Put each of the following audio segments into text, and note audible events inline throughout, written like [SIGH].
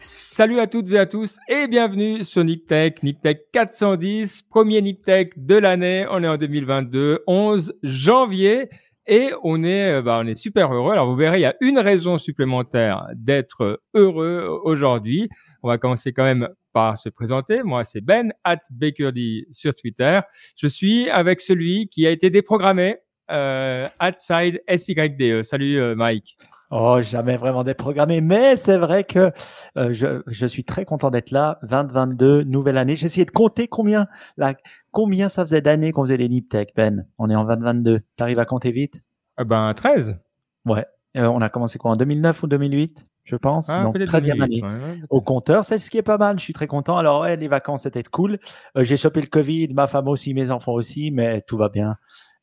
Salut à toutes et à tous et bienvenue sur NipTech, NipTech 410, premier NipTech de l'année. On est en 2022, 11 janvier et on est, euh, bah, on est super heureux. Alors vous verrez, il y a une raison supplémentaire d'être heureux aujourd'hui. On va commencer quand même par se présenter. Moi, c'est Ben at Bakerdy sur Twitter. Je suis avec celui qui a été déprogrammé, euh, side SYDE. Salut euh, Mike. Oh, jamais vraiment déprogrammé, mais c'est vrai que euh, je, je, suis très content d'être là. 2022, nouvelle année. J'ai essayé de compter combien, là, combien ça faisait d'années qu'on faisait les Niptech, Ben. On est en 2022. T'arrives à compter vite? Ah Ben, 13. Ouais. Euh, on a commencé quoi, en 2009 ou 2008 je pense. Ah, Donc, 13e année au compteur. C'est ce qui est pas mal. Je suis très content. Alors, ouais, les vacances, c'était cool. Euh, j'ai chopé le Covid, ma femme aussi, mes enfants aussi, mais tout va bien.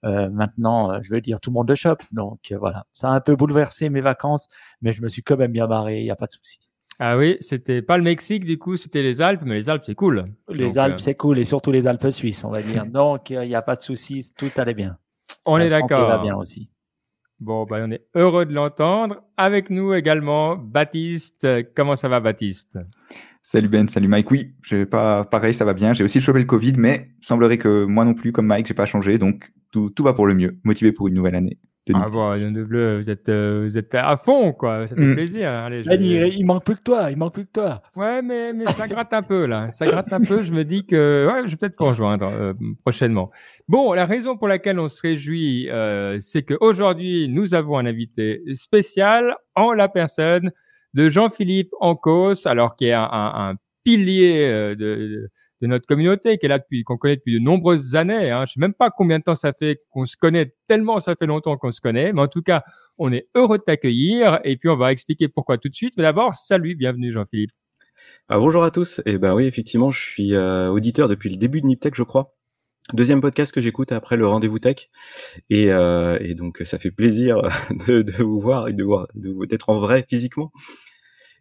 Euh, maintenant, euh, je veux dire, tout le monde le chope. Donc voilà, ça a un peu bouleversé mes vacances, mais je me suis quand même bien barré, il n'y a pas de souci. Ah oui, c'était pas le Mexique du coup, c'était les Alpes, mais les Alpes c'est cool. Les Alpes c'est cool et surtout les Alpes suisses, on va dire. [LAUGHS] Donc il n'y a pas de souci, tout allait bien. On est d'accord. va bien aussi. Bon, bah, on est heureux de l'entendre. Avec nous également, Baptiste. Comment ça va, Baptiste? Salut Ben, salut Mike. Oui, pas pareil, ça va bien. J'ai aussi chopé le Covid, mais semblerait que moi non plus, comme Mike, j'ai pas changé, donc tout, va pour le mieux. Motivé pour une nouvelle année. Ah bon, de bleu, vous êtes, euh, vous êtes à fond, quoi. Ça fait mm. plaisir. Hein. Allez, il, manque plus que toi, il manque plus que toi. Ouais, mais, mais ça gratte un peu, là. Ça gratte un peu. Je me dis que, ouais, je vais peut-être rejoindre euh, prochainement. Bon, la raison pour laquelle on se réjouit, euh, c'est qu'aujourd'hui, nous avons un invité spécial en la personne de Jean-Philippe Ancos, alors qui est un, un, un pilier euh, de de notre communauté, qui est là depuis, qu'on connaît depuis de nombreuses années. Hein. Je sais même pas combien de temps ça fait qu'on se connaît, tellement ça fait longtemps qu'on se connaît. Mais en tout cas, on est heureux de t'accueillir. Et puis, on va expliquer pourquoi tout de suite. Mais d'abord, salut, bienvenue Jean-Philippe. Ah, bonjour à tous. Et eh ben oui, effectivement, je suis euh, auditeur depuis le début de Niptech, je crois. Deuxième podcast que j'écoute après le rendez-vous tech et, euh, et, donc ça fait plaisir [LAUGHS] de, de vous voir et de voir d'être en vrai physiquement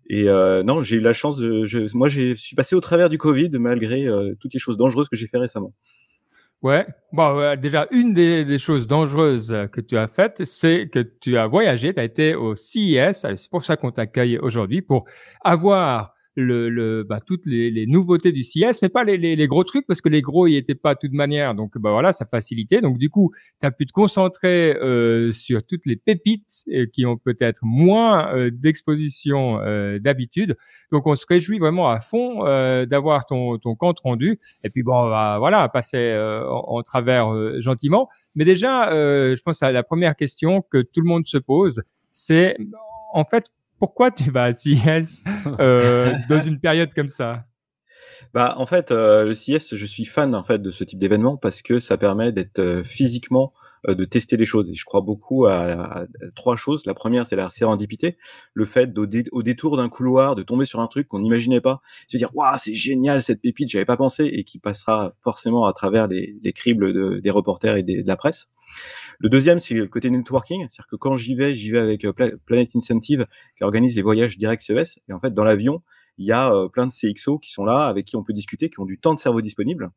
et euh, non, j'ai eu la chance de. Je, moi, je suis passé au travers du Covid malgré euh, toutes les choses dangereuses que j'ai fait récemment. Ouais. Bon, déjà, une des, des, choses dangereuses que tu as faites, c'est que tu as voyagé, tu as été au CIS. C'est pour ça qu'on t'accueille aujourd'hui, pour avoir le, le bah, toutes les, les, nouveautés du CS, mais pas les, les, les, gros trucs parce que les gros y étaient pas de toute manière. Donc bah voilà, ça facilitait. Donc du coup, tu as pu te concentrer euh, sur toutes les pépites euh, qui ont peut-être moins euh, d'exposition euh, d'habitude. Donc on se réjouit vraiment à fond d'avoir ton, ton compte rendu. Et puis bon, bah, voilà, passer en, en, travers gentiment. Mais déjà, je pense à la première question que tout le monde se pose, c'est en fait pourquoi tu vas à CIS euh, [LAUGHS] dans une période comme ça? Bah, en fait, euh, le CIS, je suis fan en fait de ce type d'événement parce que ça permet d'être euh, physiquement euh, de tester les choses. Et je crois beaucoup à, trois choses. La première, c'est la sérendipité, le fait au, au détour d'un couloir de tomber sur un truc qu'on n'imaginait pas, se dire waouh, c'est génial cette pépite, j'avais pas pensé, et qui passera forcément à travers les, les cribles de, des reporters et de la presse. Le deuxième, c'est le côté networking, c'est-à-dire que quand j'y vais, j'y vais avec euh, Planet Incentive qui organise les voyages direct CES. Et en fait, dans l'avion, il y a euh, plein de CXO qui sont là, avec qui on peut discuter, qui ont du temps de cerveau disponible.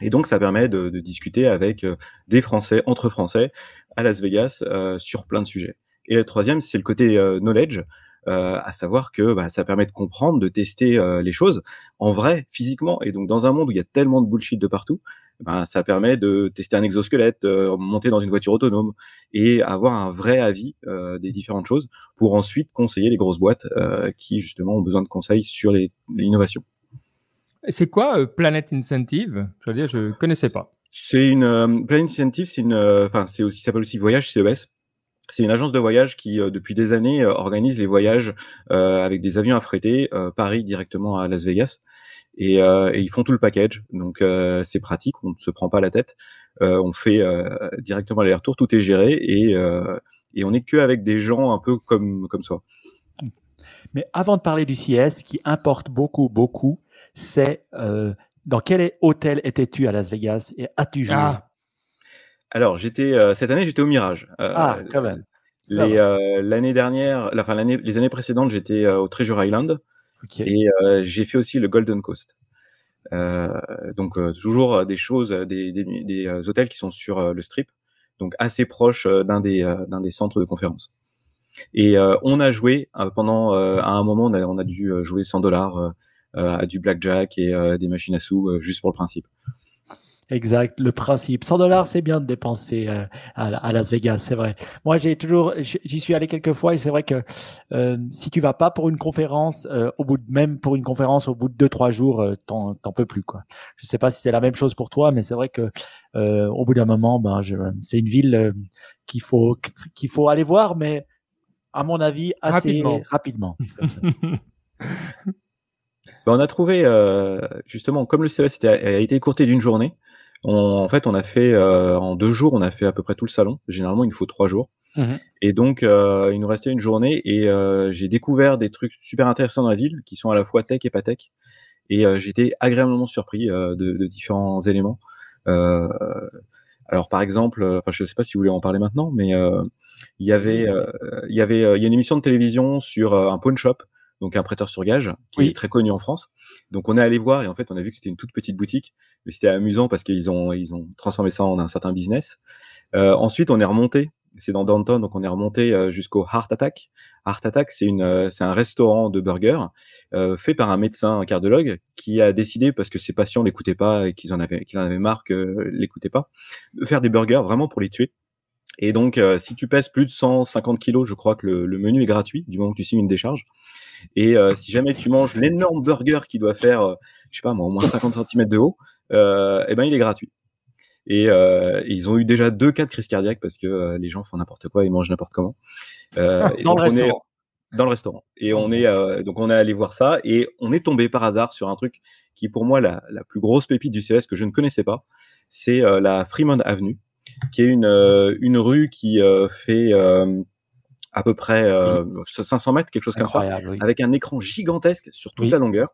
Et donc, ça permet de, de discuter avec euh, des Français, entre Français, à Las Vegas, sur plein de sujets. Et le troisième, c'est le côté knowledge, euh, à savoir que bah, ça permet de comprendre, de tester les choses en vrai, physiquement. Et donc, dans un monde où il y a tellement de bullshit de partout, ben, ça permet de tester un exosquelette, euh, monter dans une voiture autonome et avoir un vrai avis euh, des différentes choses pour ensuite conseiller les grosses boîtes euh, qui justement ont besoin de conseils sur l'innovation. C'est quoi Planet Incentive? Je veux dire, je connaissais pas. C'est une Planet Incentive, c'est une, enfin c'est aussi ça s'appelle aussi Voyage CES. C'est une agence de voyage qui, depuis des années, organise les voyages avec des avions affrétés, Paris directement à Las Vegas et, euh, et, ils font tout le package. Donc euh, c'est pratique, on ne se prend pas la tête. Euh, on fait directement l'aller-retour, tout est géré et, et on n'est que avec des gens un peu comme comme soi. Mais avant de parler du CS, qui importe beaucoup, beaucoup, c'est dans quel hôtel étais-tu à Las Vegas et as-tu joué? Ah. Alors j'étais cette année j'étais au Mirage. ah quand même. L'année dernière, enfin l'année, les années précédentes, j'étais au Treasure Island. Et j'ai fait aussi le Golden Coast. donc toujours des choses, des, des, des, hôtels qui sont sur le strip, donc assez proches d'un des, d'un des centres de conférence. Et on a joué pendant, à un moment, on a, on a dû jouer 100 dollars à du blackjack et des machines à sous juste pour le principe. Exact, le principe. 100 dollars, c'est bien de dépenser euh, à, Las Vegas, c'est vrai. Moi, j'ai toujours, j'y suis allé quelques fois et c'est vrai que euh, si tu vas pas pour une conférence, euh, au bout de même pour une conférence, au bout de deux trois jours, t'en, t'en peux plus quoi. Je sais pas si c'est la même chose pour toi, mais c'est vrai que au bout d'un moment, ben, je, c'est une ville qu'il faut qu'il faut aller voir, mais à mon avis assez rapidement. [LAUGHS] Ben, on a trouvé justement comme le CES a été écourté d'une journée en fait, on a fait euh, en deux jours, on a fait à peu près tout le salon. Généralement, il nous faut trois jours. Mmh et donc, euh, il nous restait une journée et euh, j'ai découvert des trucs super intéressants dans la ville qui sont à la fois tech et pas tech. Et j'étais agréablement surpris de, de, différents éléments. alors, par exemple, enfin, je ne sais pas si vous voulez en parler maintenant, mais il y avait, il y avait, il y a une émission de télévision sur un pawn shop donc un prêteur sur gage qui est très connu en France. Donc on est allé voir et en fait on a vu que c'était une toute petite boutique, mais c'était amusant parce qu'ils ont ils ont transformé ça en un certain business. Euh, ensuite on est remonté, c'est dans Downtown donc on est remonté euh, jusqu'au Heart Attack. Heart Attack c'est une euh, c'est un restaurant de burgers fait par un médecin un cardiologue qui a décidé parce que ses patients l'écoutaient pas et qu'ils en avaient en marre que l'écoutaient pas de faire des burgers vraiment pour les tuer. Et donc, si tu pèses plus de 150 kilos, je crois que le, le, menu est gratuit du moment que tu signes une décharge. Et euh, si jamais tu manges l'énorme burger qui doit faire, euh, je sais pas moi, au moins 50 [LAUGHS] cm de haut, euh, eh ben il est gratuit. Et, euh, ils ont eu déjà deux cas de crise cardiaque parce que les gens font n'importe quoi, ils mangent n'importe comment. [LAUGHS] dans le restaurant. dans le restaurant. Et on est donc on est allé voir ça et on est tombé par hasard sur un truc qui pour moi la, la plus grosse pépite du CS que je ne connaissais pas, c'est la Fremont Avenue, qui est une une rue qui fait à peu près euh, 500 mètres, quelque chose comme ça, avec un écran gigantesque sur toute la longueur.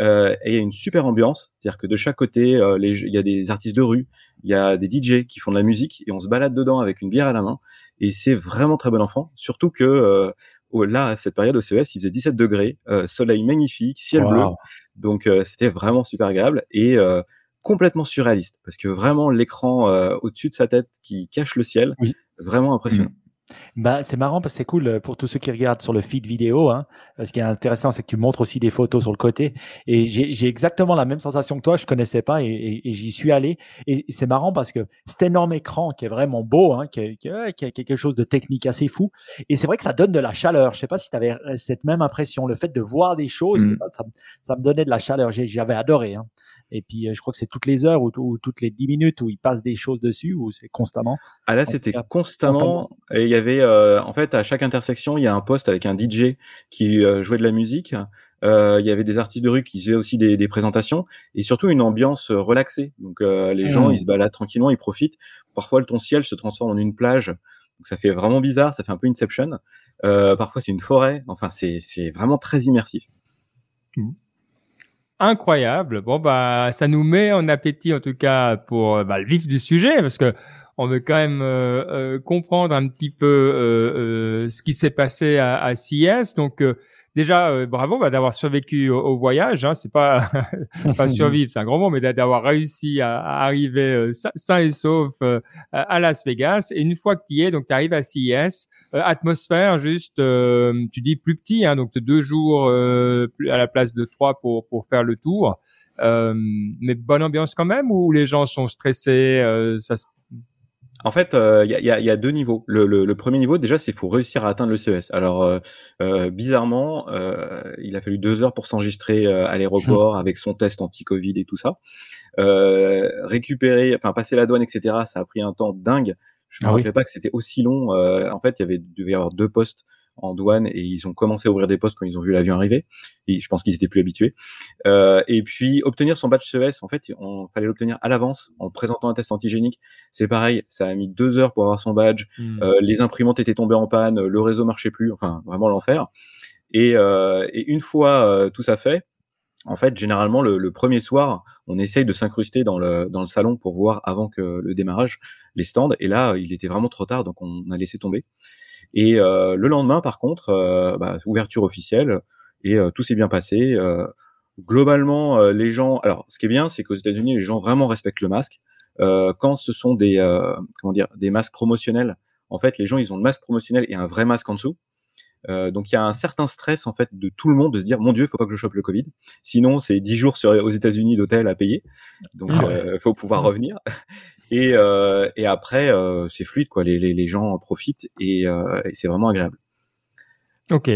Euh, et il y a une super ambiance, c'est-à-dire que de chaque côté, euh, il y a des artistes de rue, il y a des DJ qui font de la musique et on se balade dedans avec une bière à la main. Et c'est vraiment très bon enfant. Surtout que euh, là, à cette période au CES, il faisait 17 degrés, euh, soleil magnifique, ciel bleu, donc euh, c'était vraiment super agréable. Et complètement surréaliste parce que vraiment l'écran au-dessus de sa tête qui cache le ciel, vraiment impressionnant. Mmh. Bah, c'est marrant parce que c'est cool euh, pour tous ceux qui regardent sur le feed vidéo. Hein. Ce qui est intéressant, c'est que tu montres aussi des photos sur le côté. Et j'ai exactement la même sensation que toi. Je connaissais pas et, j'y suis allé. Et c'est marrant parce que cet énorme écran qui est vraiment beau, hein, qui, qui, a quelque chose de technique assez fou. Et c'est vrai que ça donne de la chaleur. Je sais pas si tu avais euh, cette même impression. Le fait de voir des choses, mmh. ça, ça, me donnait de la chaleur. J'avais adoré. Hein. Et puis, euh, je crois que c'est toutes les heures ou, toutes les dix minutes où il passe des choses dessus ou c'est constamment. Ah là, c'était constamment. Et y avait, euh, en fait, à chaque intersection, il y a un poste avec un DJ qui euh, jouait de la musique. il y avait des artistes de rue qui faisaient aussi des, présentations et surtout une ambiance relaxée. Donc les gens, mmh. ils se baladent tranquillement, ils profitent. Parfois, le ton ciel se transforme en une plage. Donc ça fait vraiment bizarre, ça fait un peu Inception. parfois, c'est une forêt. Enfin, c'est vraiment très immersif. Mmh incroyable. Bon, bah, ça nous met en appétit, en tout cas, pour bah, le vif du sujet, parce que on veut quand même euh, euh, comprendre un petit peu euh, ce qui s'est passé à, à CIS. Donc, déjà, euh, bravo bah, d'avoir survécu au, voyage. Hein, c'est pas [LAUGHS] pas [LAUGHS] survivre, c'est un grand mot, mais d'avoir réussi à, arriver euh, sain et sauf euh, à Las Vegas. Et une fois que tu y es, donc tu arrives à CES, atmosphère juste, tu dis plus petit, hein, donc deux jours à la place de trois pour pour faire le tour. mais bonne ambiance quand même, ou les gens sont stressés, ça se en fait, il euh, y, a, y, a, deux niveaux. Le, le, le premier niveau, déjà, c'est faut réussir à atteindre le CES. Alors, euh, euh, bizarrement, il a fallu deux heures pour s'enregistrer à l'aéroport avec son test anti-Covid et tout ça. récupérer, enfin passer la douane, etc. Ça a pris un temps dingue. Je ne me ah rappelais pas que c'était aussi long. en fait, il y avait devait y avoir deux postes en douane et ils ont commencé à ouvrir des postes quand ils ont vu l'avion arriver. Et je pense qu'ils étaient plus habitués. Euh, et puis obtenir son badge CES, en fait, on fallait l'obtenir à l'avance en présentant un test antigénique. C'est pareil, ça a mis deux heures pour avoir son badge. Hmm. Euh, les imprimantes étaient tombées en panne, le réseau marchait plus, enfin vraiment l'enfer. Et, euh, et, une fois euh, tout ça fait, en fait, généralement, le, le, premier soir, on essaye de s'incruster dans le, dans le salon pour voir avant que le démarrage les stands. Et là, il était vraiment trop tard, donc on a laissé tomber. Et euh, le lendemain, par contre, euh, bah, ouverture officielle. et tout s'est bien passé. globalement, les gens, alors ce qui est bien, c'est qu'aux États-Unis, les gens vraiment respectent le masque. quand ce sont des comment dire des masques promotionnels, en fait, les gens ils ont le masque promotionnel et un vrai masque en dessous. Euh, donc il y a un certain stress en fait de tout le monde de se dire mon Dieu, il faut pas que je chope le Covid. Sinon c'est 10 jours sur, aux États-Unis d'hôtel à payer. Donc il ah euh, faut pouvoir revenir. Et, euh, et après euh, c'est fluide quoi. Les, gens en profitent et, euh, c'est vraiment agréable. Ok.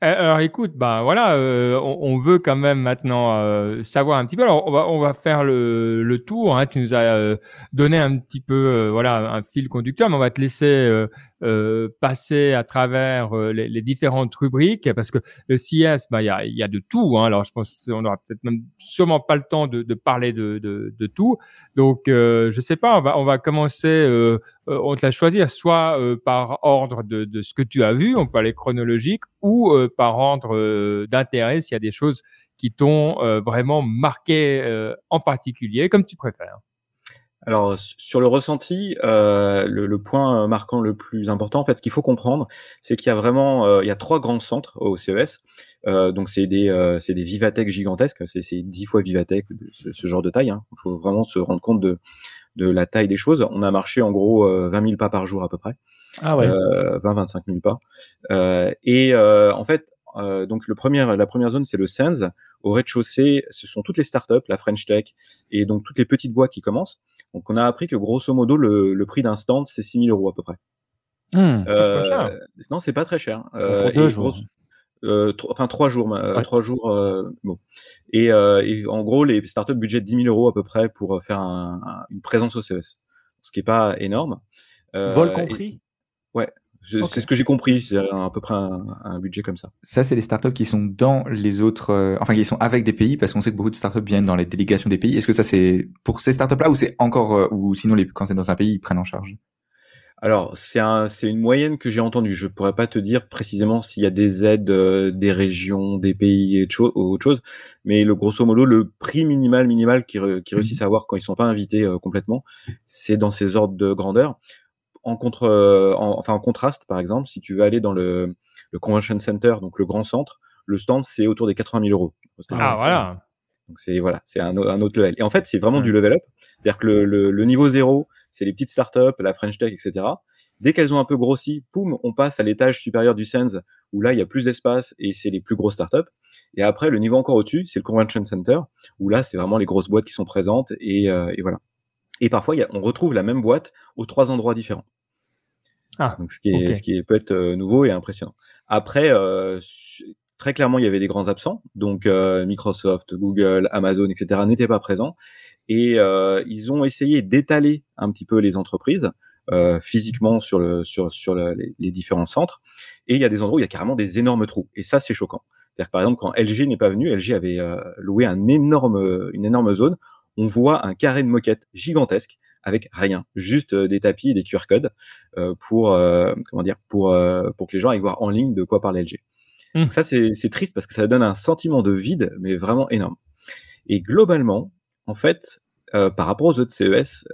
Alors écoute, bah voilà, on, veut quand même maintenant savoir un petit peu. Alors on va on va faire le, le tour. Hein. Tu nous as donné un petit peu voilà un fil conducteur, mais on va te laisser euh, passer à travers euh, les, les, différentes rubriques parce que le CS, bah il y a, y a de tout. Hein. Alors je pense qu'on aura peut-être même sûrement pas le temps de, de parler de, de, de, tout. Donc euh, je sais pas, on va on va commencer. Euh, on te l'a choisir soit par ordre de, de, ce que tu as vu, on peut aller chronologique, ou par ordre d'intérêt s'il y a des choses qui t'ont vraiment marqué en particulier, comme tu préfères. Alors sur le ressenti, euh, le, point marquant le plus important, en fait, ce qu'il faut comprendre, c'est qu'il y a vraiment, euh, il y a trois grands centres au CES. Euh, donc c'est des, euh, c'est des Vivatech gigantesques, c'est, dix fois Vivatech, ce, ce, genre de taille. Hein. Il faut vraiment se rendre compte de, de la taille des choses. On a marché en gros 20 000 pas par jour à peu près. Ah ouais. 20-25 000 pas. et en fait, donc le premier, la première zone, c'est le Sens. Au rez-de-chaussée, ce sont toutes les startups, la French Tech, et donc toutes les petites boîtes qui commencent. Donc on a appris que grosso modo le, prix d'un stand c'est 6000 euros à peu près. Mmh, euh, non, c'est pas très cher. Euh, pour deux jours. Euh, enfin trois jours, trois jours. Euh, bon. Et, euh, et, en gros, les startups budget 10 000 euros à peu près pour faire un, une présence au CES, ce qui est pas énorme. Vol compris? ouais, c'est ce que j'ai compris, c'est à peu près un, budget comme ça. Ça, c'est les startups qui sont dans les autres, euh, enfin qui sont avec des pays, parce qu'on sait que beaucoup de startups viennent dans les délégations des pays. Est-ce que ça c'est pour ces startups-là ou c'est encore, euh, ou sinon les, quand c'est dans un pays, ils prennent en charge? Alors, c'est un, c'est une moyenne que j'ai entendue. Je pourrais pas te dire précisément s'il y a des aides euh, des régions, des pays et autre chose, mais le grosso modo, le prix minimal minimal qui, qui réussissent à avoir quand ils sont pas invités complètement, c'est dans ces ordres de grandeur en contre, euh, enfin en contraste, par exemple, si tu veux aller dans le, le convention center, donc le grand centre, le stand c'est autour des 80 000 euros. Ah voilà. Donc c'est voilà, c'est un, un, autre level. Et en fait, c'est vraiment du level up. C'est-à-dire que le, le, niveau zéro, c'est les petites startups, la French Tech, etc. Dès qu'elles ont un peu grossi, poum, on passe à l'étage supérieur du Sens, où là il y a plus d'espace et c'est les plus grosses startups. Et après, le niveau encore au-dessus, c'est le convention center, où là c'est vraiment les grosses boîtes qui sont présentes et, euh, et voilà. Et parfois, y a, on retrouve la même boîte aux trois endroits différents. Ah, Donc, ce qui, est, ce qui peut être euh, nouveau et impressionnant. Après, euh, très clairement, il y avait des grands absents. Donc, euh, Microsoft, Google, Amazon, etc. n'étaient pas présents. Et euh, ils ont essayé d'étaler un petit peu les entreprises euh, physiquement sur, le, sur, sur les, les, différents centres. Et il y a des endroits où il y a carrément des énormes trous. Et ça, c'est choquant. C'est-à-dire par exemple, quand LG n'est pas venu, LG avait loué un énorme, une énorme zone. On voit un carré de moquette gigantesque avec rien, juste euh, des tapis et des QR codes euh, pour euh, comment dire pour pour que les gens aillent voir en ligne de quoi parle LG. Mmh. ça c'est triste parce que ça donne un sentiment de vide mais vraiment énorme. Et globalement, en fait, par rapport aux autres CES,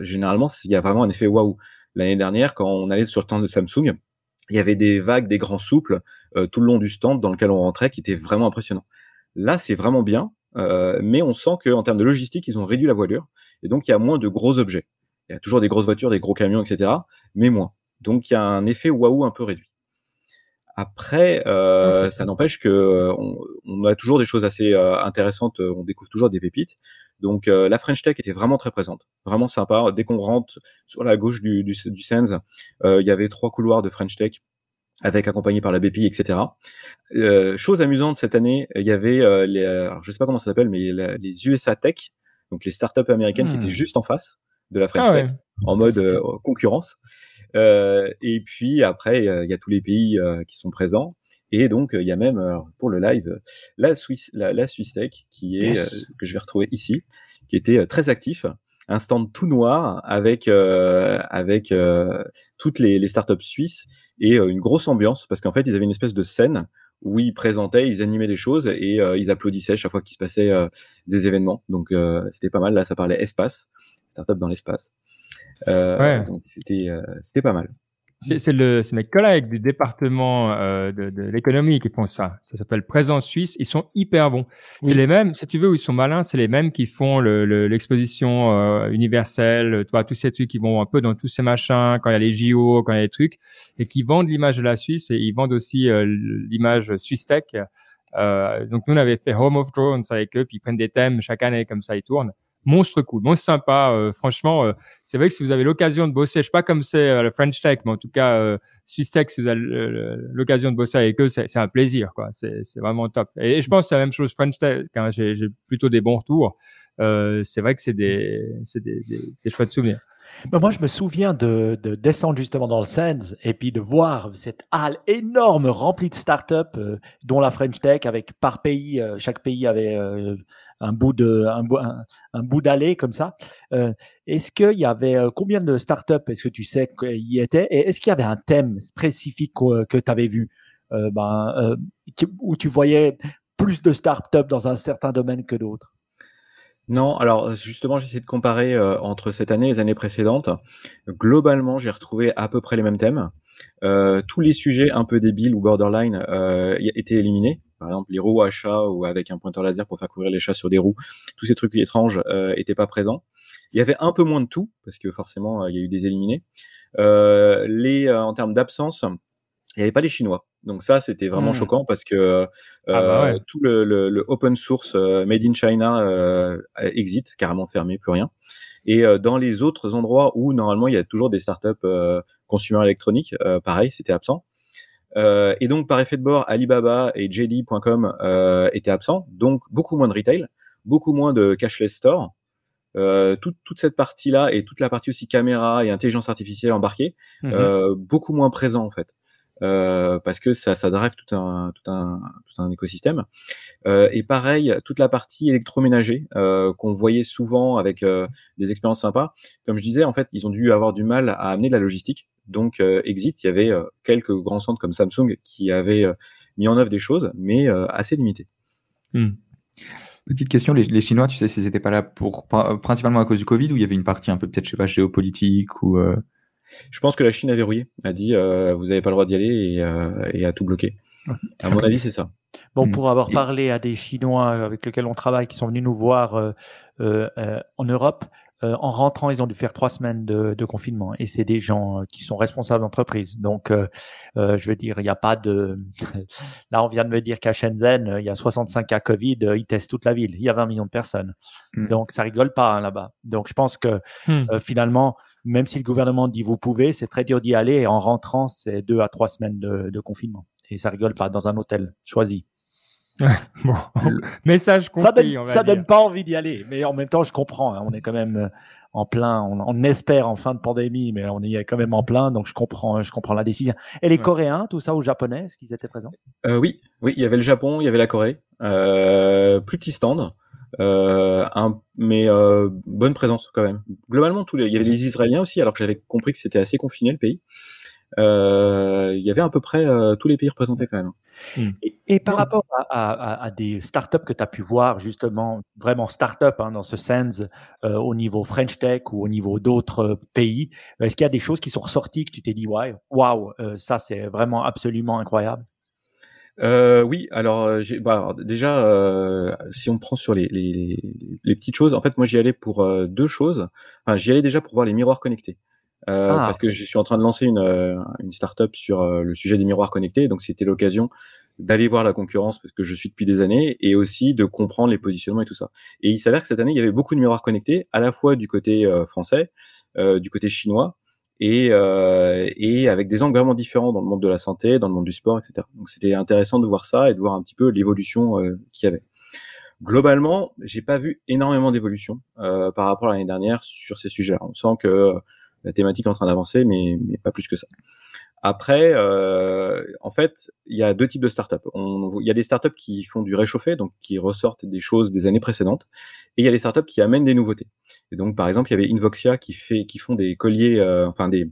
généralement il y a vraiment un effet waouh. L'année dernière, quand on allait sur le stand de Samsung, il y avait des vagues, des grands souples tout le long du stand dans lequel on rentrait qui étaient vraiment impressionnants. Là, c'est vraiment bien, mais on sent qu'en termes de logistique, ils ont réduit la voilure et donc il y a moins de gros objets. Il y a toujours des grosses voitures, des gros camions, etc., mais moins. Donc il y a un effet waouh un peu réduit. Après, euh, ça n'empêche que euh, on, a toujours des choses assez euh, intéressantes. On découvre toujours des pépites. Donc la French Tech était vraiment très présente, vraiment sympa. Dès qu'on rentre sur la gauche du, du, du Sens, il y avait trois couloirs de French Tech avec accompagné par la BPI, etc. chose amusante cette année, il y avait les, alors, je sais pas comment ça s'appelle, mais les USA Tech donc les startups américaines qui étaient hmm. juste en face de la French ah Tech, en mode euh, concurrence. Euh, et puis après, il y a tous les pays euh, qui sont présents. Et donc, il y a même pour le live la Swiss, la, la Swiss Tech qui est que je vais retrouver ici, qui était très actif, un stand tout noir avec avec toutes les, les startups suisses et une grosse ambiance parce qu'en fait, ils avaient une espèce de scène où ils présentaient, ils animaient les choses et euh, ils applaudissaient chaque fois qu'il se passait euh, des événements. Donc euh, c'était pas mal. Là, ça parlait espace, startup dans l'espace. Ouais. Donc c'était c'était pas mal. C'est le, mes collègues du département euh, de, de l'économie qui font ça. Ça s'appelle Présence Suisse. Ils sont hyper bons. C'est les mêmes, si tu veux, où ils sont malins, c'est les mêmes qui font l'exposition le, euh, universelle, tu vois, tous ces trucs qui vont un peu dans tous ces machins, quand il y a les JO, quand il y a les trucs, et qui vendent l'image de la Suisse et ils vendent aussi euh, l'image Swiss Tech. Euh, donc nous, on avait fait Home of Drones avec eux, puis ils prennent des thèmes chaque année comme ça, ils tournent monstre cool, monstre sympa. Euh, franchement, euh, c'est vrai que si vous avez l'occasion de bosser, je sais pas comme c'est euh, le French Tech, mais en tout cas euh, Swiss Tech, si vous avez l'occasion de bosser avec eux, c'est un plaisir, quoi. C'est vraiment top. Et, je pense que c'est la même chose French Tech. Hein, J'ai plutôt des bons retours. c'est vrai que c'est des, des, des, des chouettes souvenirs. moi, je me souviens de, de, descendre justement dans le Sands et puis de voir cette halle énorme remplie de startups, dont la French Tech, avec par pays, chaque pays avait un bout de un, un, bout d'allée comme ça. Euh, est-ce qu'il y avait euh, combien de startups Est-ce que tu sais qu'il y était Et est-ce qu'il y avait un thème spécifique que tu avais vu? Euh, ben, où tu voyais plus de startups dans un certain domaine que d'autres? Non, alors justement, j'essaie de comparer entre cette année et les années précédentes. Globalement, j'ai retrouvé à peu près les mêmes thèmes. tous les sujets un peu débiles ou borderline étaient éliminés par exemple les roues à chat ou avec un pointeur laser pour faire courir les chats sur des roues, tous ces trucs étranges euh, étaient pas présents. Il y avait un peu moins de tout parce que forcément euh, il y a eu des éliminés. Euh, les euh, en termes d'absence, il n'y avait pas les Chinois. Donc ça, c'était vraiment hmm. choquant parce que ah bah tout le, le, le, open source made in China exit, carrément fermé, plus rien. Et dans les autres endroits où normalement il y a toujours des startups consumer électroniques, pareil, c'était absent. Euh, et donc, par effet de bord, Alibaba et JD.com euh, étaient absents, donc beaucoup moins de retail, beaucoup moins de cashless store. Euh, toute, toute cette partie-là et toute la partie aussi caméra et intelligence artificielle embarquée, mhm. euh, beaucoup moins présent en fait. Euh, parce que ça, ça drive tout un, tout un, tout un écosystème. Euh, et pareil, toute la partie électroménager euh, qu'on voyait souvent avec euh, des expériences sympas. Comme je disais, en fait, ils ont dû avoir du mal à amener de la logistique. Donc, euh, Exit, il y avait quelques grands centres comme Samsung qui avaient mis en œuvre des choses, mais assez limitées. Hmm. Petite question, les, les, Chinois, tu sais s'ils n'étaient pas là pour principalement à cause du Covid ou il y avait une partie un peu peut-être, je sais pas, géopolitique ou je pense que la Chine a verrouillé, a dit euh, vous n'avez pas le droit d'y aller et, euh, et a tout bloqué. À mon avis, c'est ça. Bon, mm. pour avoir parlé à des Chinois avec lesquels on travaille, qui sont venus nous voir euh, euh, euh en Europe, euh, en rentrant, ils ont dû faire trois semaines de, de confinement. Et c'est des gens qui sont responsables d'entreprise. Donc, je veux dire, il n'y a pas de... [LAUGHS] Là, on vient de me dire qu'à Shenzhen, il y a 65 cas Covid, ils testent toute la ville. Il y a 20 millions de personnes. Mm. Donc, ça rigole pas hein, là-bas. Donc, je pense que mm. finalement, même si le gouvernement dit vous pouvez, c'est très dur d'y aller. Et en rentrant, c'est deux à trois semaines de, confinement. Et ça rigole pas dans un hôtel choisi. [LAUGHS] bon, message compris. Ça donne, donne pas envie d'y aller, mais en même temps, je comprends. Hein. on est quand même euh, en plein. On, espère en fin de pandémie, mais on est quand même en plein, donc je comprends, je comprends la décision. Et les Coréens, tout ça, ou Japonais, est-ce qu'ils étaient présents? Euh, Oui, oui, il y avait le Japon, il y avait la Corée, euh, plus petit stand. Euh, un, mais euh, bonne présence quand même. Globalement, tous les, il y avait les Israéliens aussi, alors que j'avais compris que c'était assez confiné le pays. Euh, il y avait à peu près euh, tous les pays représentés quand même. Hmm. Et, par rapport à, à, à des startups que tu as pu voir, justement, vraiment startups hein, dans ce sens, euh, au niveau French Tech ou au niveau d'autres pays, est-ce qu'il y a des choses qui sont ressorties que tu t'es dit, waouh, ça c'est vraiment absolument incroyable? Euh, oui, alors, euh, bah, déjà, euh, si on prend sur les, les, les, petites choses, en fait, moi j'y allais pour euh, deux choses. Enfin, j'y allais déjà pour voir les miroirs connectés. Euh, ah. Parce que je suis en train de lancer une, une startup sur le sujet des miroirs connectés, donc c'était l'occasion d'aller voir la concurrence parce que je suis depuis des années et aussi de comprendre les positionnements et tout ça. Et il s'avère que cette année, il y avait beaucoup de miroirs connectés, à la fois du côté français, du côté chinois, et, euh, et avec des angles vraiment différents dans le monde de la santé, dans le monde du sport, etc. Donc c'était intéressant de voir ça et de voir un petit peu l'évolution euh, qu'il y avait. Globalement, j'ai pas vu énormément d'évolution euh, par rapport à l'année dernière sur ces sujets-là. On sent que la thématique est en train d'avancer, mais, mais pas plus que ça. Après, euh, en fait, il y a deux types de startups. Il y a des startups qui font du réchauffé, donc qui ressortent des choses des années précédentes, et il y a des startups qui amènent des nouveautés. Et donc, par exemple, il y avait Invoxia qui fait, qui font des colliers, euh, enfin des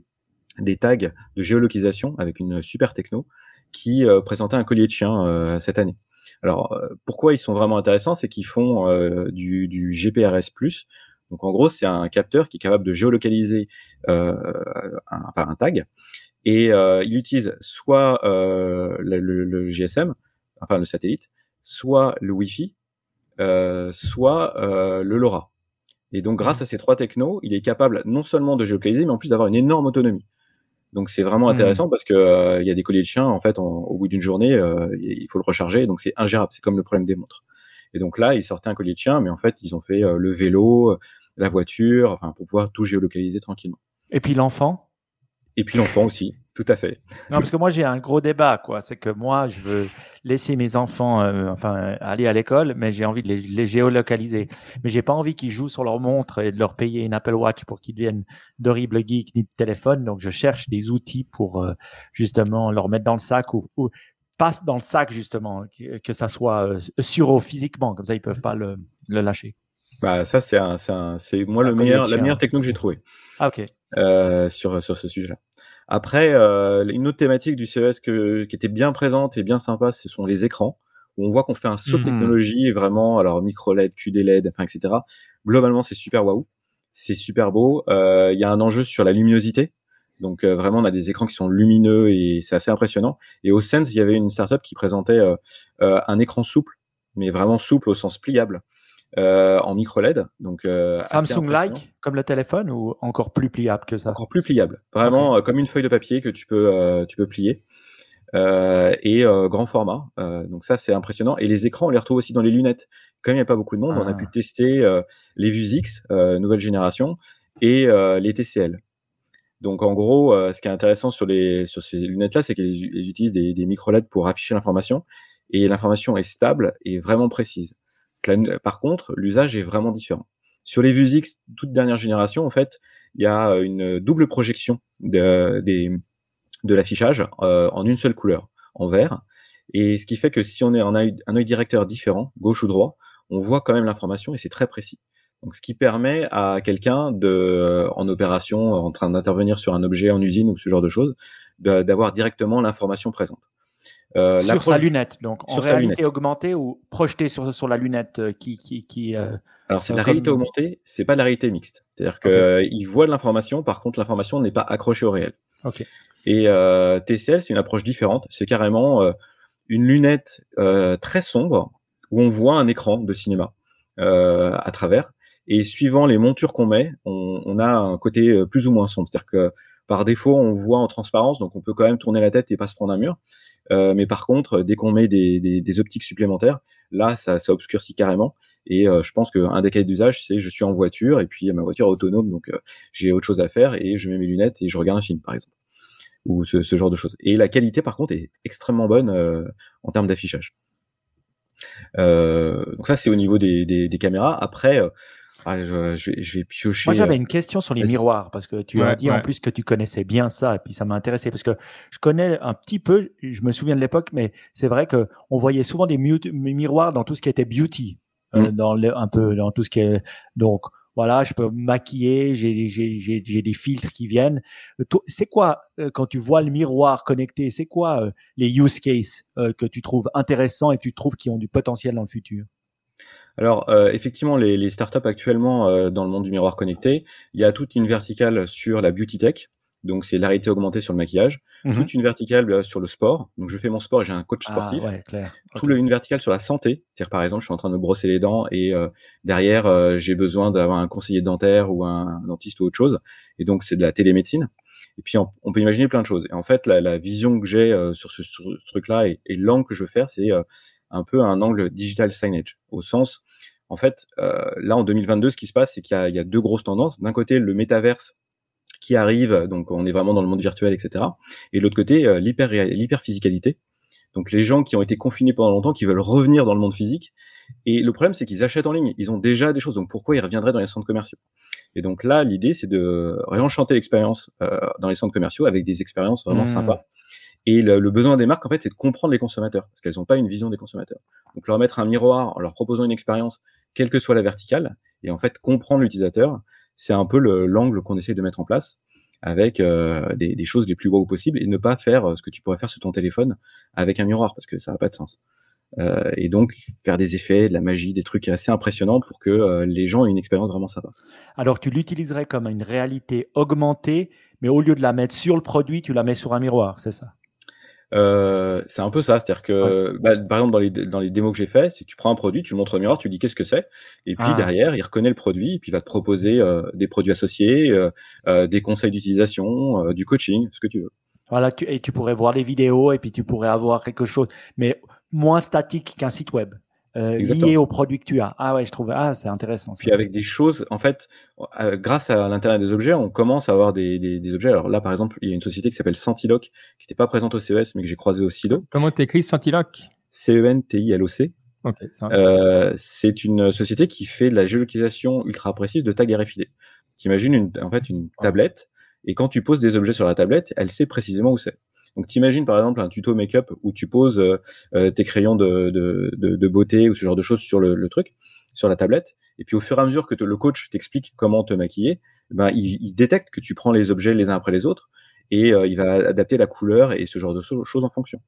des tags de géolocalisation avec une super techno, qui euh, présentait un collier de chien euh, cette année. Alors, euh, pourquoi ils sont vraiment intéressants, c'est qu'ils font du, du GPRS+. Donc, en gros, c'est un capteur qui est capable de géolocaliser un, enfin, un tag Et euh, il utilise soit euh, le, le, GSM, enfin le satellite, soit le Wi-Fi, euh, soit euh, le LoRa. Et donc grâce à ces trois technos, il est capable non seulement de géolocaliser, mais en plus d'avoir une énorme autonomie. Donc c'est vraiment hmm. intéressant parce que euh, il y a des colliers de chiens en fait au bout d'une journée, euh, il faut le recharger, donc c'est ingérable. C'est comme le problème des montres. Et donc là, ils sortaient un collier de chien, mais en fait ils ont fait le vélo, la voiture, enfin pour pouvoir tout géolocaliser tranquillement. Et puis l'enfant? Et puis l'enfant aussi, tout à fait. Non, parce que moi j'ai un gros débat, quoi. C'est que moi je veux laisser mes enfants, euh, enfin aller à l'école, mais j'ai envie de les, géolocaliser. Mais j'ai pas envie qu'ils jouent sur leur montre et de leur payer une Apple Watch pour qu'ils deviennent d'horribles geeks ni de téléphone. Donc je cherche des outils pour euh, justement leur mettre dans le sac ou, ou passe dans le sac justement, que, ça soit euh, sur physiquement, comme ça ils peuvent pas le, le lâcher. Bah ça c'est c'est moi le meilleur la meilleure techno que j'ai trouvé. Ah ok. Euh, sur sur ce sujet-là. Après, euh, une autre thématique du CES que, qui était bien présente et bien sympa, ce sont les écrans. Où on voit qu'on fait un saut de mmh. technologie vraiment, alors micro LED, QD LED, enfin, etc. Globalement, c'est super waouh, c'est super beau. Euh, il y a un enjeu sur la luminosité. Donc euh, vraiment, on a des écrans qui sont lumineux et c'est assez impressionnant. Et au Sense, il y avait une startup qui présentait euh, un écran souple, mais vraiment souple au sens pliable. Euh, en micro LED. Donc euh, Samsung-like comme le téléphone ou encore plus pliable que ça? Encore plus pliable, vraiment euh, comme une feuille de papier que tu peux tu peux plier. et grand format. donc ça c'est impressionnant. Et les écrans on les retrouve aussi dans les lunettes. Comme il n'y a pas beaucoup de monde, on a pu ah. tester les Vuzix nouvelle génération et les TCL. Donc en gros, ce qui est intéressant sur les sur ces lunettes là, c'est qu'elles utilisent des, des micro LED pour afficher l'information et l'information est stable et vraiment précise. Par contre, l'usage est vraiment différent. Sur les Vuzix toute dernière génération, en fait, il y a une double projection de, l'affichage euh, en une seule couleur, en vert. Et ce qui fait que si on est en un œil directeur différent, gauche ou droit, on voit quand même l'information et c'est très précis. Donc, ce qui permet à quelqu'un de, en opération, en train d'intervenir sur un objet en usine ou ce genre de choses, d'avoir directement l'information présente. Euh, sur sa lunette, donc en réalité augmentée ou projetée sur, sur la lunette euh, qui. qui, qui euh, Alors c'est la réalité augmentée, c'est pas la réalité mixte. C'est-à-dire qu'il voit de l'information, par contre l'information n'est pas accrochée au réel. Ok. Et TCL, c'est une approche différente. C'est carrément une lunette très sombre où on voit un écran de cinéma à travers. Et suivant les montures qu'on met, on, on, a un côté plus ou moins sombre. C'est-à-dire que par défaut, on voit en transparence, donc on peut quand même tourner la tête et pas se prendre un mur. Euh, mais par contre, dès qu'on met des, des, des, optiques supplémentaires, là, ça, ça obscurcit carrément. Et euh, je pense qu'un des cas d'usage, c'est je suis en voiture et puis ma voiture est autonome, donc euh, j'ai autre chose à faire et je mets mes lunettes et je regarde un film, par exemple, ou ce, ce genre de choses. Et la qualité, par contre, est extrêmement bonne en termes d'affichage. donc ça, c'est au niveau des, des, des caméras. Après, ah, je, vais, piocher. Moi, j'avais euh, une question sur les miroirs parce que tu as dit en plus que tu connaissais bien ça et puis ça m'a intéressé parce que je connais un petit peu. Je me souviens de l'époque, mais c'est vrai que on voyait souvent des miroirs dans tout ce qui était beauty, euh, mm. dans le, un peu dans tout ce qui est donc. Voilà, je peux maquiller, j'ai des filtres qui viennent. C'est quoi euh, quand tu vois le miroir connecté C'est quoi les use cases que tu trouves intéressants et tu trouves qui ont du potentiel dans le futur? Alors euh, effectivement, les, les, startups actuellement euh, dans le monde du miroir connecté, il y a toute une verticale sur la beauty tech, donc c'est la réalité augmentée sur le maquillage, mhm. toute une verticale euh, sur le sport, donc je fais mon sport et j'ai un coach ah, sportif, ouais, clair. toute une verticale sur la santé, c'est-à-dire par exemple je suis en train de me brosser les dents et derrière j'ai besoin d'avoir un conseiller dentaire ou un, dentiste ou autre chose, et donc c'est de la télémédecine. Et puis on, peut imaginer plein de choses. Et en fait, la, la vision que j'ai sur ce, ce truc-là et, et l'angle que je veux faire, c'est un peu un angle digital signage, au sens en fait, euh, là en 2022, ce qui se passe, c'est qu'il y, a deux grosses tendances. D'un côté, le métaverse qui arrive, donc on est vraiment dans le monde virtuel, etc. Et de l'autre côté, euh, l'hyper l'hyperphysicalité. Donc les gens qui ont été confinés pendant longtemps, qui veulent revenir dans le monde physique. Et le problème, c'est qu'ils achètent en ligne. Ils ont déjà des choses. Donc pourquoi ils reviendraient dans les centres commerciaux? Et donc là, l'idée, c'est de réenchanter l'expérience euh, dans les centres commerciaux avec des expériences vraiment mmh. sympas. Et le, besoin des marques, en fait, c'est de comprendre les consommateurs, parce qu'elles n'ont pas une vision des consommateurs. Donc leur mettre un miroir en leur proposant une expérience quelle que soit la verticale, et en fait comprendre l'utilisateur, c'est un peu l'angle qu'on essaie de mettre en place avec euh, des, choses les plus wow possibles et ne pas faire euh, ce que tu pourrais faire sur ton téléphone avec un miroir parce que ça n'a pas de sens. Euh, et donc faire des effets, de la magie, des trucs assez impressionnants pour que les gens aient une expérience vraiment sympa. Alors tu l'utiliserais comme une réalité augmentée, mais au lieu de la mettre sur le produit, tu la mets sur un miroir, c'est ça? Euh, c'est un peu ça, c'est-à-dire que, bah, par exemple, dans les, dans les démos que j'ai fait, c'est que tu prends un produit, tu le montres au miroir, tu dis qu'est-ce que c'est, et puis ah. derrière, il reconnaît le produit, et puis il va te proposer des produits associés, des conseils d'utilisation, du coaching, ce que tu veux. Voilà, tu, et tu pourrais voir les vidéos, et puis tu pourrais avoir quelque chose. Mais moins statique qu'un site web. Euh, lié au produit que tu as. Ah ouais, je trouve ah c'est intéressant. Puis avec des choses, en fait, euh, grâce à l'internet des objets, on commence à avoir des, des, des, objets. Alors là, par exemple, il y a une société qui s'appelle Centiloc, qui n'était pas présente au CES, mais que j'ai croisé au Silo. Comment t'écris Centiloc C-E-N-T-I-L-O-C. Okay, euh, c'est une société qui fait de la géolocalisation ultra précise de tags RFID. T'imagines une, en fait une tablette et quand tu poses des objets sur la tablette, elle sait précisément où c'est. Donc t'imagines par exemple un tuto make-up où tu poses euh, euh, tes crayons de, beauté ou ce genre de choses sur le, truc, sur la tablette, et puis au fur et à mesure que le coach t'explique comment te maquiller, ben il, il, détecte que tu prends les objets les uns après les autres et euh, il va adapter la couleur et ce genre de choses en fonction.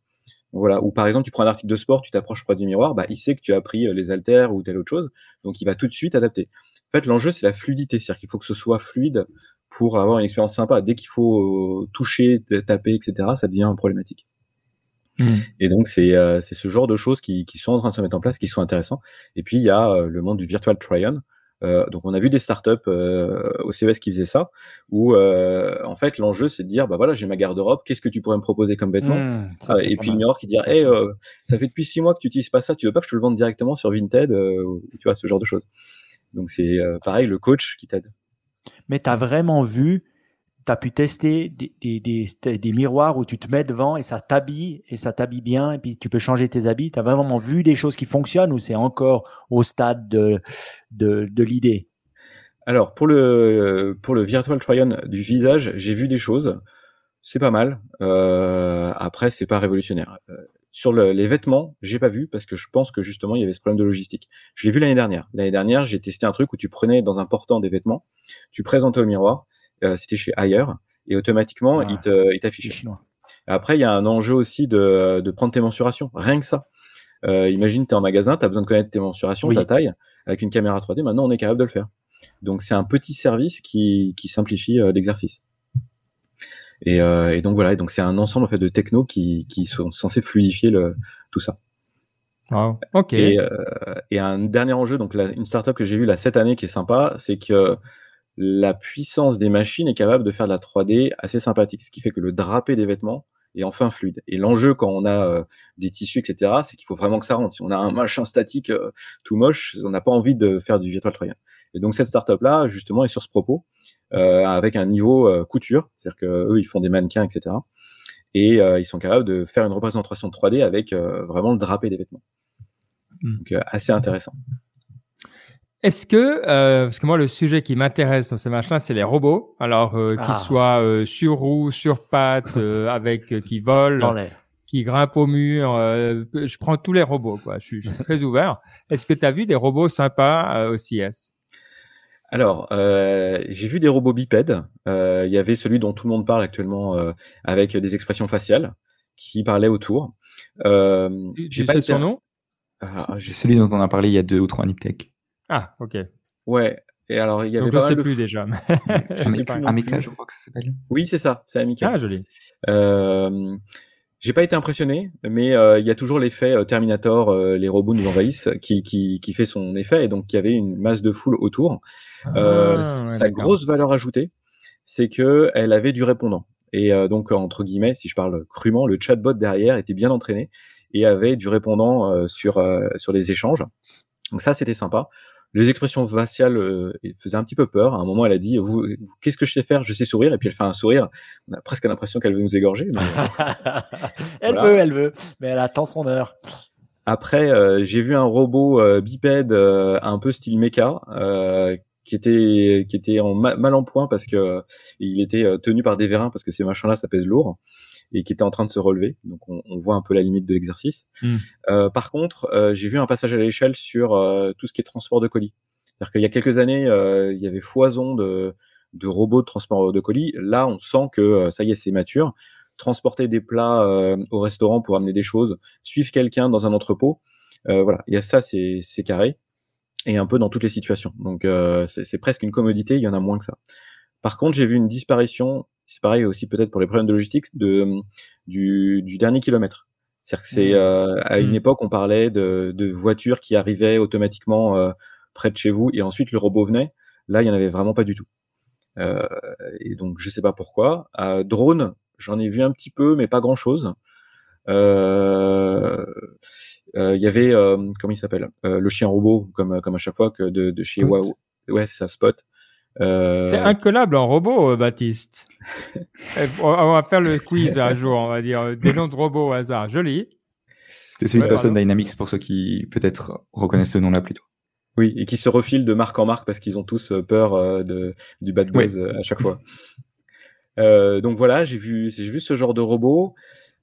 voilà. Ou par exemple, tu prends un article de sport, tu t'approches près du miroir, bah, il sait que tu as pris les haltères ou telle autre chose, donc il va tout de suite adapter. En fait, l'enjeu, c'est la fluidité, c'est-à-dire qu'il faut que ce soit fluide pour avoir une expérience sympa. Dès qu'il faut euh, toucher, taper, etc., ça devient problématique. Hmm. Et donc c'est euh, c'est ce genre de choses qui, qui sont en train de se mettre en place, qui sont intéressants. Et puis il y a euh, le monde du virtual try-on. donc on a vu des startups au CES qui faisaient ça, où en fait l'enjeu c'est de dire bah voilà j'ai ma garde-robe, qu'est-ce que tu pourrais me proposer comme vêtements hmm, Et puis le miroir qui dit hey, ça fait depuis six mois que tu utilises pas ça, tu veux pas que je te le vende directement sur Vinted, tu vois ce genre de choses. Donc c'est pareil le coach qui t'aide mais tu as vraiment vu, tu as pu tester des, des, des, miroirs où tu te mets devant et ça t'habille et ça t'habille bien et puis tu peux changer tes habits. Tu as vraiment vu des choses qui fonctionnent ou c'est encore au stade de, de, de l'idée? Alors, pour le, pour le Virtual Try-On du visage, j'ai vu des choses. C'est pas mal. Euh, après, c'est pas révolutionnaire. Sur le, les vêtements, j'ai pas vu parce que je pense que justement il y avait ce problème de logistique. Je l'ai vu l'année dernière. L'année dernière, j'ai testé un truc où tu prenais dans un portant des vêtements, tu présentais au miroir, euh, c'était chez Ailleurs, et automatiquement il te, il t'affichait. Après, il y a un enjeu aussi de, de prendre tes mensurations. Rien que ça. Euh, imagine, tu es en magasin, tu as besoin de connaître tes mensurations, ta taille, avec une caméra 3D. Maintenant, on est capable de le faire. Donc, c'est un petit service qui, qui simplifie euh, l'exercice. Et, euh, et donc voilà, et donc c'est un ensemble en fait de technos qui, qui sont censés fluidifier le, tout ça. ok. Et, euh, et, un dernier enjeu, donc la, une startup que j'ai vue là cette année qui est sympa, c'est que la puissance des machines est capable de faire de la 3D assez sympathique, ce qui fait que le drapé des vêtements est enfin fluide. Et l'enjeu quand on a euh, des tissus, etc., c'est qu'il faut vraiment que ça rentre. Si on a un machin statique euh, tout moche, on n'a pas envie de faire du virtual try Et donc cette startup là, justement, est sur ce propos, euh, avec un niveau euh, couture, c'est-à-dire que eux ils font des mannequins, etc. Et ils sont capables de faire une représentation 3D avec vraiment le drapé des vêtements. Hmm. Donc assez intéressant. Est-ce que, euh, parce que moi, le sujet qui m'intéresse dans ces machins, c'est les robots. Alors, euh, qu'ils ah. soient euh, sur roues, sur pattes, [LAUGHS] euh, avec euh, qui volent, qui grimpent au mur. je prends tous les robots, quoi. Je suis, très ouvert. Est-ce que tu as vu des robots sympas au CIS alors, j'ai vu des robots bipèdes. Il y avait celui dont tout le monde parle actuellement, avec des expressions faciales, qui parlait autour. Euh, j'ai pas son nom? Ah, C'est celui dont on a parlé il y a deux ou trois Niptech. Ah, ok. Ouais. Et alors, il y avait Donc, je sais plus déjà. [LAUGHS] Amica, je crois que ça s'appelle. Oui, c'est ça, c'est Amica. Ah, joli. Euh, j'ai pas été impressionné, mais euh, il y a toujours l'effet euh, Terminator, euh, les robots nous envahissent, qui, qui, qui fait son effet, et donc il y avait une masse de foule autour. Ah, sa grosse valeur ajoutée, c'est que elle avait du répondant. Et donc entre guillemets, si je parle crûment, le chatbot derrière était bien entraîné et avait du répondant sur sur les échanges. Donc ça, c'était sympa les expressions faciales euh, faisaient un petit peu peur. À un moment, elle a dit vous, qu'est-ce que je sais faire? Je sais sourire. Et puis elle fait un sourire. On a presque l'impression qu'elle veut nous égorger. [LAUGHS] elle veut, elle veut, mais elle attend son heure. Après, euh, j'ai vu un robot euh, bipède un peu style mecha qui était qui était en mal en point parce que il était tenu par des vérins parce que ces machins-là ça pèse lourd et qui était en train de se relever. Donc on, on voit un peu la limite de l'exercice. Hmm. Euh, par contre, euh, j'ai vu un passage à l'échelle sur euh, tout ce qui est transport de colis. C'est-à-dire qu'il y a quelques années, euh, il y avait foison de, de robots de transport de colis. Là, on sent que ça y est, c'est mature. Transporter des plats au restaurant pour amener des choses, suivre quelqu'un dans un entrepôt, voilà, il y a ça, c'est carré et un peu dans toutes les situations. Donc c'est presque une commodité, il y en a moins que ça. Par contre, j'ai vu une disparition, c'est pareil aussi peut-être pour les problèmes de logistique, de, du, du dernier kilomètre. C'est-à-dire que c'est mmh. à une mmh. époque on parlait de, de voitures qui arrivaient automatiquement près de chez vous et ensuite le robot venait. Là, il y en avait vraiment pas du tout. Euh, et donc je sais pas pourquoi. Drone, j'en ai vu un petit peu, mais pas grand chose. Euh, euh, il y avait comment il s'appelle? Le chien robot comme comme à chaque fois que de, de chez Huawei ouais c'est ça Spot euh... C'est incollable en robot, Baptiste. [LAUGHS] on va faire le quiz un jour, on va dire des noms de robots au hasard. Joli. C'est celui de Boston Dynamics pour ceux qui peut-être reconnaissent ce nom-là plutôt. Oui, et qui se refilent de marque en marque parce qu'ils ont tous euh, peur euh, de, du bad buzz euh, à chaque fois. Euh, donc voilà, j'ai vu, j'ai vu ce genre de robot.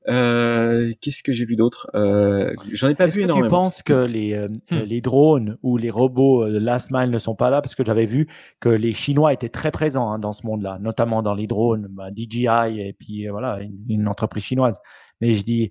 Euh, Qu'est-ce que j'ai vu d'autre? Euh, J'en ai pas vu énormément. Que tu penses que les, hmm. les drones ou les robots de Last Mile ne sont pas là? Parce que j'avais vu que les Chinois étaient très présents hein, dans ce monde-là, notamment dans les drones, bah, DJI et puis voilà, une, une, entreprise chinoise. Mais je dis,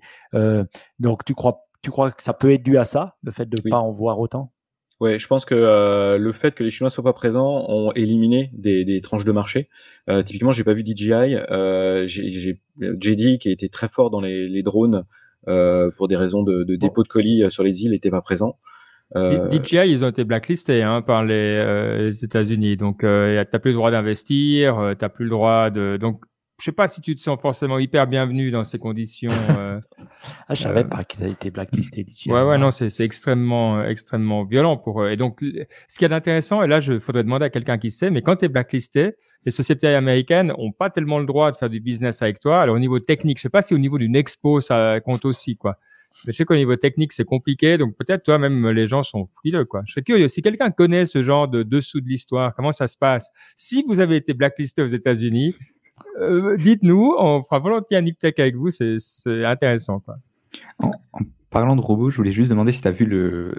donc tu crois, tu crois que ça peut être dû à ça, le fait de ne pas en voir autant? Ouais, je pense que euh, le fait que les Chinois soient pas présents ont éliminé des, des tranches de marché. Euh, typiquement, j'ai pas vu DJI. Euh, j'ai JD qui était très fort dans les, les drones euh, pour des raisons de, de dépôt de colis euh, sur les îles, n'était pas présent. Euh... DJI, ils ont été blacklistés hein, par les, les États-Unis. Donc, euh, t'as plus le droit d'investir, t'as plus le droit de. Donc, je sais pas si tu te sens forcément hyper bienvenu dans ces conditions. [LAUGHS] Euh, ah, je savais euh, pas qu'ils avaient été blacklistés. Ouais, ouais, non, c'est extrêmement, extrêmement violent pour eux. Et donc, ce qui est intéressant, et là, je faudrait demander à quelqu'un qui sait, mais quand tu es blacklisté, les sociétés américaines ont pas tellement le droit de faire du business avec toi. Alors, au niveau technique, je sais pas si au niveau d'une expo, ça compte aussi, quoi. Mais je sais qu'au niveau technique, c'est compliqué. Donc, peut-être, toi, même, les gens sont frileux, quoi. Je serais curieux. Si quelqu'un connaît ce genre de dessous de l'histoire, comment ça se passe? Si vous avez été blacklisté aux États-Unis, euh, dites-nous, on fera volontiers un nip-tech avec vous, c'est intéressant. Quoi. En, parlant de robots, je voulais juste demander si tu as vu le,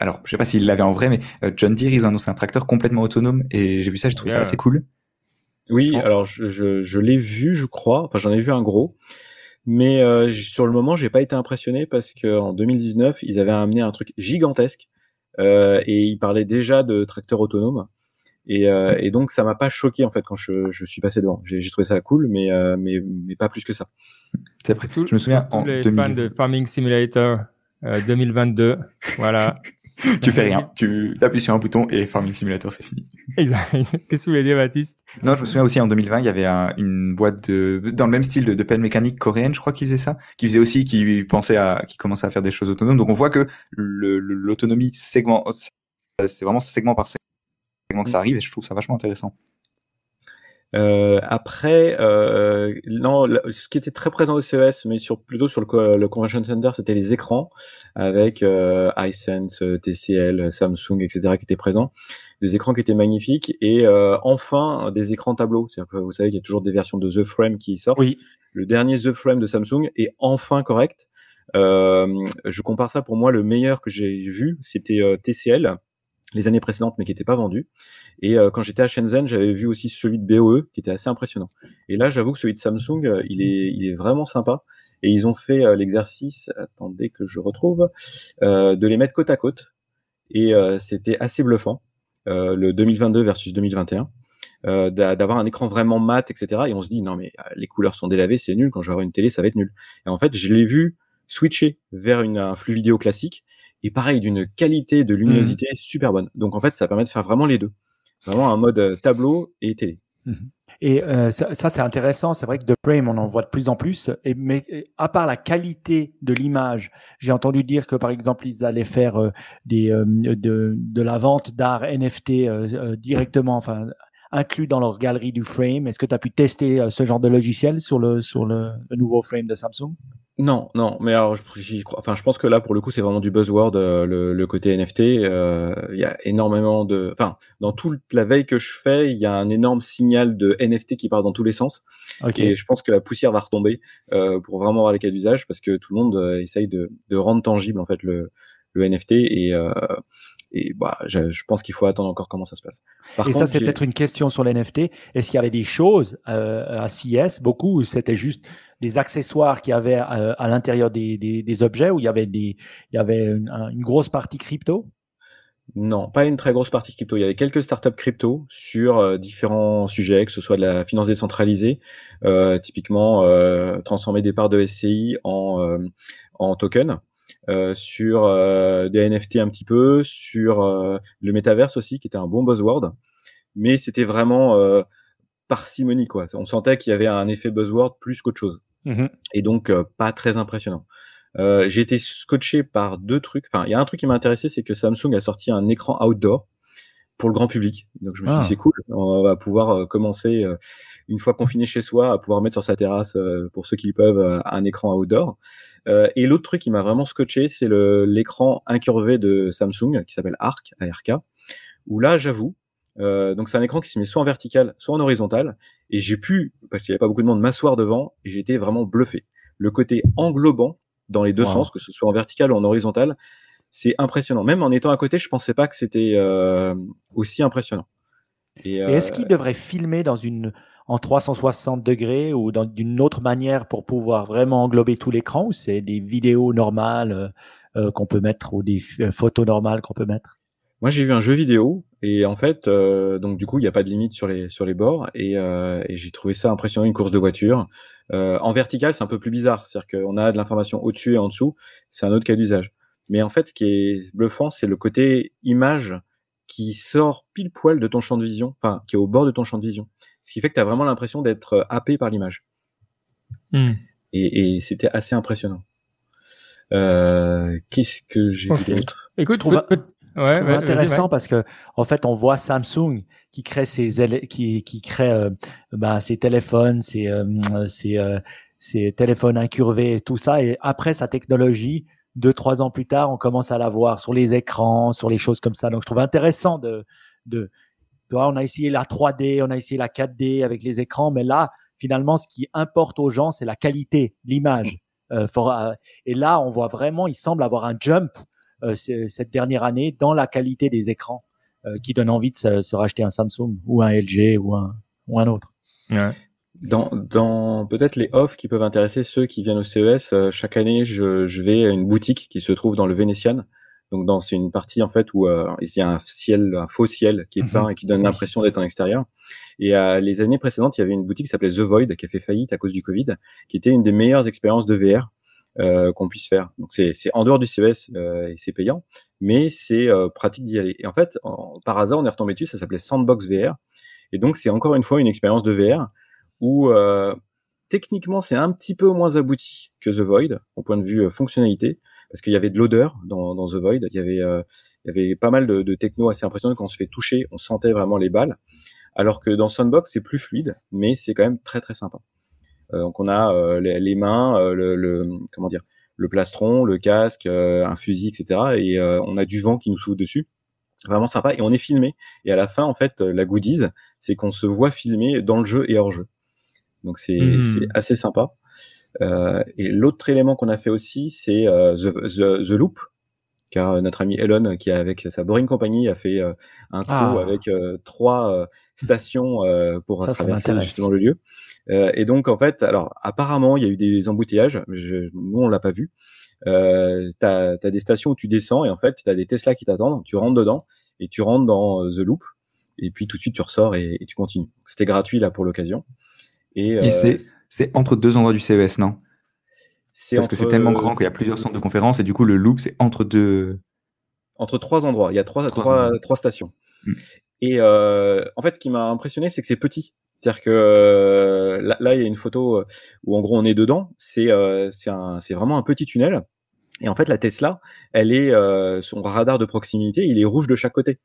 Alors, je sais pas s'il l'avait en vrai, mais euh, John Deere, ils ont annoncé un tracteur complètement autonome et j'ai vu ça, j'ai trouvé ça assez cool. Oui, alors je, je, je l'ai vu, je crois. Enfin, j'en ai vu un gros. Mais euh, sur le moment, j'ai pas été impressionné parce qu'en 2019, ils avaient amené un truc gigantesque euh, et ils parlaient déjà de tracteurs autonomes. Et, euh, et, donc ça m'a pas choqué en fait quand je, je suis passé devant. J'ai trouvé ça cool, mais, euh, mais mais pas plus que ça. C'est vrai. je me souviens tous en les fans de Farming Simulator 2022, euh, voilà. [LAUGHS] tu fais rien, tu appuies sur un bouton et Farming Simulator c'est fini. [LAUGHS] Exact. Qu'est-ce que vous voulez dire, Baptiste? Non, je me souviens aussi en 2020, il y avait une boîte de dans le même style de, de pelle mécanique coréenne, je crois, qui faisait ça, qui faisait aussi, qui pensait à, qui commençait à faire des choses autonomes. Donc on voit que l'autonomie segment, c'est vraiment segment par segment que ça arrive et je trouve ça vachement intéressant. Euh, après, euh, non, ce qui était très présent au CES, mais sur plutôt sur le, le Convention Center, c'était les écrans avec euh, iSense, TCL, Samsung, etc. qui étaient présents, des écrans qui étaient magnifiques et euh, enfin des écrans tableaux. C'est-à-dire que vous savez qu'il y a toujours des versions de The Frame qui sortent. Oui. Le dernier The Frame de Samsung est enfin correct. Euh, je compare ça pour moi le meilleur que j'ai vu, c'était euh, TCL les années précédentes, mais qui n'était pas vendu. Et euh, quand j'étais à Shenzhen, j'avais vu aussi celui de BOE, qui était assez impressionnant. Et là, j'avoue que celui de Samsung, euh, il est, il est vraiment sympa. Et ils ont fait euh, l'exercice, attendez que je retrouve, de les mettre côte à côte. Et c'était assez bluffant, le 2022 versus 2021. d'avoir un écran vraiment mat, etc. Et on se dit non mais les couleurs sont délavées, c'est nul. Quand je vais avoir une télé, ça va être nul. Et en fait, je l'ai vu switcher vers une, un flux vidéo classique et pareil d'une qualité de luminosité mmh. super bonne. Donc en fait, ça permet de faire vraiment les deux, vraiment un mode euh, tableau et télé. Mmh. Et euh, ça, ça c'est intéressant. C'est vrai que de frame, on en voit de plus en plus. Et, mais à part la qualité de l'image, j'ai entendu dire que par exemple, ils allaient faire euh, des, de, de la vente d'art NFT directement, enfin inclus dans leur galerie du frame. Est-ce que tu as pu tester ce genre de logiciel sur le sur le nouveau frame de Samsung? Non, non, mais alors, je, crois, enfin, je pense que là, pour le coup, c'est vraiment du buzzword, euh, le, côté NFT. Euh, il y a énormément de, enfin, dans toute la veille que je fais, il y a un énorme signal de NFT qui part dans tous les sens. Et je pense que la poussière va retomber euh, pour vraiment avoir les cas d'usage, parce que tout le monde essaye de, rendre tangible en fait le, le NFT et et bah, je, je pense qu'il faut attendre encore comment ça se passe. Par et ça, c'est peut-être une question sur les NFT. Est-ce qu'il y avait des choses euh, à CES, beaucoup, ou c'était juste des accessoires qu'il y avait euh, à l'intérieur des, des, des, objets, où il y avait, des, il y avait une, une grosse partie crypto? Non, pas une très grosse partie crypto. Il y avait quelques startups crypto sur euh, différents sujets, que ce soit de la finance décentralisée, euh, typiquement euh, transformer des parts de SCI en, euh, en token, euh, sur des NFT un petit peu, sur le métaverse aussi, qui était un bon buzzword. Mais c'était vraiment parcimonie, quoi. On sentait qu'il y avait un effet buzzword plus qu'autre chose. Mmh Et donc, pas très impressionnant. Euh, j'ai été scotché par deux trucs. Enfin, il y a un truc qui m'a intéressé, c'est que Samsung a sorti un écran outdoor pour le grand public. Donc je me suis dit ah. c'est cool, on va pouvoir euh, commencer euh, une fois confiné chez soi à pouvoir mettre sur sa terrasse pour ceux qui peuvent un écran outdoor. et l'autre truc qui m'a vraiment scotché, c'est l'écran incurvé de Samsung qui s'appelle ARC, ARK, où là j'avoue, donc c'est un écran qui se met soit en vertical, soit en horizontal, et j'ai pu, parce qu'il n'y avait pas beaucoup de monde, m'asseoir devant, et j'étais vraiment bluffé. Le côté englobant dans les deux sens, que ce soit en vertical ou en horizontal. C'est impressionnant. Même en étant à côté, je pensais pas que c'était euh, aussi impressionnant. Et, est-ce qu'il euh, devrait filmer dans une en 360 degrés ou d'une autre manière pour pouvoir vraiment englober tout l'écran ou c'est des vidéos normales euh, qu'on peut mettre ou des photos normales qu'on peut mettre? Moi, j'ai vu un jeu vidéo et en fait, donc du coup, il n'y a pas de limite sur les sur les bords et, et j'ai trouvé ça impressionnant une course de voiture. Euh, en vertical, c'est un peu plus bizarre, c'est-à-dire qu'on a de l'information au-dessus et en dessous, c'est un autre cas d'usage. Mais en fait, ce qui est bluffant, c'est le côté image qui sort pile poil de ton champ de vision, enfin, qui est au bord de ton champ de vision. Ce qui fait que tu as vraiment l'impression d'être euh, happé par l'image. Hmm. Et, c'était assez impressionnant. Euh, Qu'est-ce que j'ai dit d'autre? Écoute, trouve, Ouais, intéressant parce que en fait on voit Samsung qui crée ses qui qui crée euh, bah, ses téléphones, ses euh, ses, euh, ses téléphones incurvés et tout ça et après sa technologie deux trois ans plus tard on commence à la voir sur les écrans, sur les choses comme ça. Donc je trouve intéressant de de tu vois, on a essayé la 3D, on a essayé la 4D avec les écrans, mais là finalement ce qui importe aux gens c'est la qualité l'image. Euh, et là on voit vraiment il semble avoir un jump euh, cette dernière année dans la qualité des écrans euh, qui donne envie de se, racheter un Samsung ou un LG ou un, ou un autre. Ouais. Dans, dans peut-être les offres qui peuvent intéresser ceux qui viennent au CES, euh, chaque année, je, je, vais à une boutique qui se trouve dans le Vénitian. Donc, dans c'est une partie en fait où euh, il y a un ciel, un faux ciel qui est peint mhm. et qui donne l'impression d'être en extérieur. Et euh, les années précédentes, il y avait une boutique qui s'appelait The Void qui a fait faillite à cause du Covid, qui était une des meilleures expériences de VR euh, qu'on puisse faire. Donc c'est en dehors du CES euh, et c'est payant, mais c'est euh, pratique d'y aller. Et en fait, par hasard, on est retombé dessus, ça s'appelait Sandbox VR. Et donc c'est encore une fois une expérience de VR où techniquement c'est un petit peu moins abouti que The Void au point de vue fonctionnalité, parce qu'il y avait de l'odeur dans, dans, The Void, il y avait il y avait pas mal de, de techno assez impressionnant quand on se fait toucher, on sentait vraiment les balles. Alors que dans Sandbox, c'est plus fluide, mais c'est quand même très très sympa. Euh, donc on a euh, les, mains, euh, le, comment dire, le plastron, le casque, un fusil, etc. Et on a du vent qui nous souffle dessus vraiment sympa et on est filmé et à la fin en fait la goodies c'est qu'on se voit filmer dans le jeu et hors jeu donc c'est mmh. assez sympa euh, et l'autre élément qu'on a fait aussi c'est the, the, the, Loop car notre ami Elon qui est avec sa Boring Company a fait un trou ah. avec trois stations pour traverser justement le lieu euh, et donc en fait, alors apparemment il y a eu des embouteillages, je, nous on l'a pas vu. Euh, tu as, des stations où tu descends et en fait tu as des Tesla qui t'attendent, tu rentres dedans et tu rentres dans euh, The Loop et puis tout de suite tu ressors et, tu continues. C'était gratuit là pour l'occasion. Et, euh, c'est entre deux endroits du CES, non? Parce que c'est tellement grand qu'il y a plusieurs centres de conférences et du coup le Loop c'est entre deux. Entre trois endroits, il y a trois, trois, trois, stations. Hmm. Et euh, en fait, ce qui m'a impressionné, c'est que c'est petit. C'est-à-dire que euh, là, il y a une photo euh, où en gros on est dedans. C'est euh, c'est vraiment un petit tunnel. Et en fait, la Tesla, elle est son radar de proximité, il est rouge de chaque côté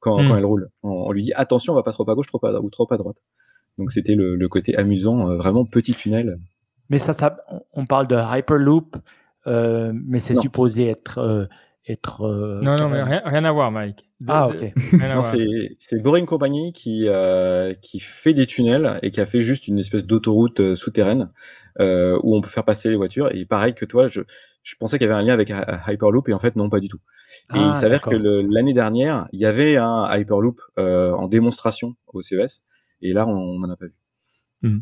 quand, quand hmm. elle roule. On, lui dit attention, on va pas trop à gauche, trop à ou trop à droite. Donc c'était le, le, côté amusant, vraiment petit tunnel. Mais ça, ça on parle de Hyperloop, mais c'est supposé être être. Euh, non, non, mais rien, à voir, Mike. ah, ok. [LAUGHS] c'est Boring Company qui, euh, qui fait des tunnels et qui a fait juste une espèce d'autoroute euh, souterraine où on peut faire passer les voitures. Et pareil que toi, je, je pensais qu'il y avait un lien avec Hyperloop et en fait non pas du tout. Et il ah, s'avère que l'année dernière, il y avait un Hyperloop euh, en démonstration au CES et là on n'en a pas vu. Mmh.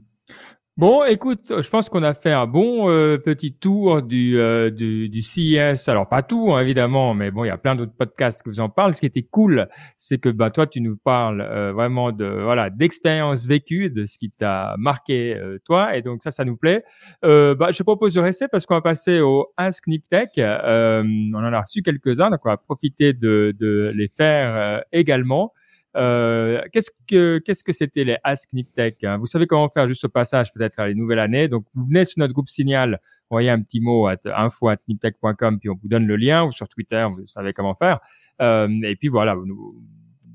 Bon, écoute, je pense qu'on a fait un bon euh, petit tour du, euh, du, du CES. Alors pas tout hein, évidemment, mais bon, il y a plein d'autres podcasts qui vous en parlent. Ce qui était cool, c'est que bah toi, tu nous parles euh, vraiment de voilà d'expériences vécues, de ce qui t'a marqué toi, et donc ça, ça nous plaît. bah, je propose de rester parce qu'on va passer au Ask Niptech. on en a reçu quelques-uns, donc on va profiter de, de les faire également. Euh, qu'est-ce que c'était les Ask Niptech hein? Vous savez comment faire juste au passage peut-être à les nouvelles années. Donc vous venez sur notre groupe Signal, envoyez un petit mot à info@niptech.com puis on vous donne le lien ou sur Twitter, vous savez comment faire. Euh, et puis voilà, vous nous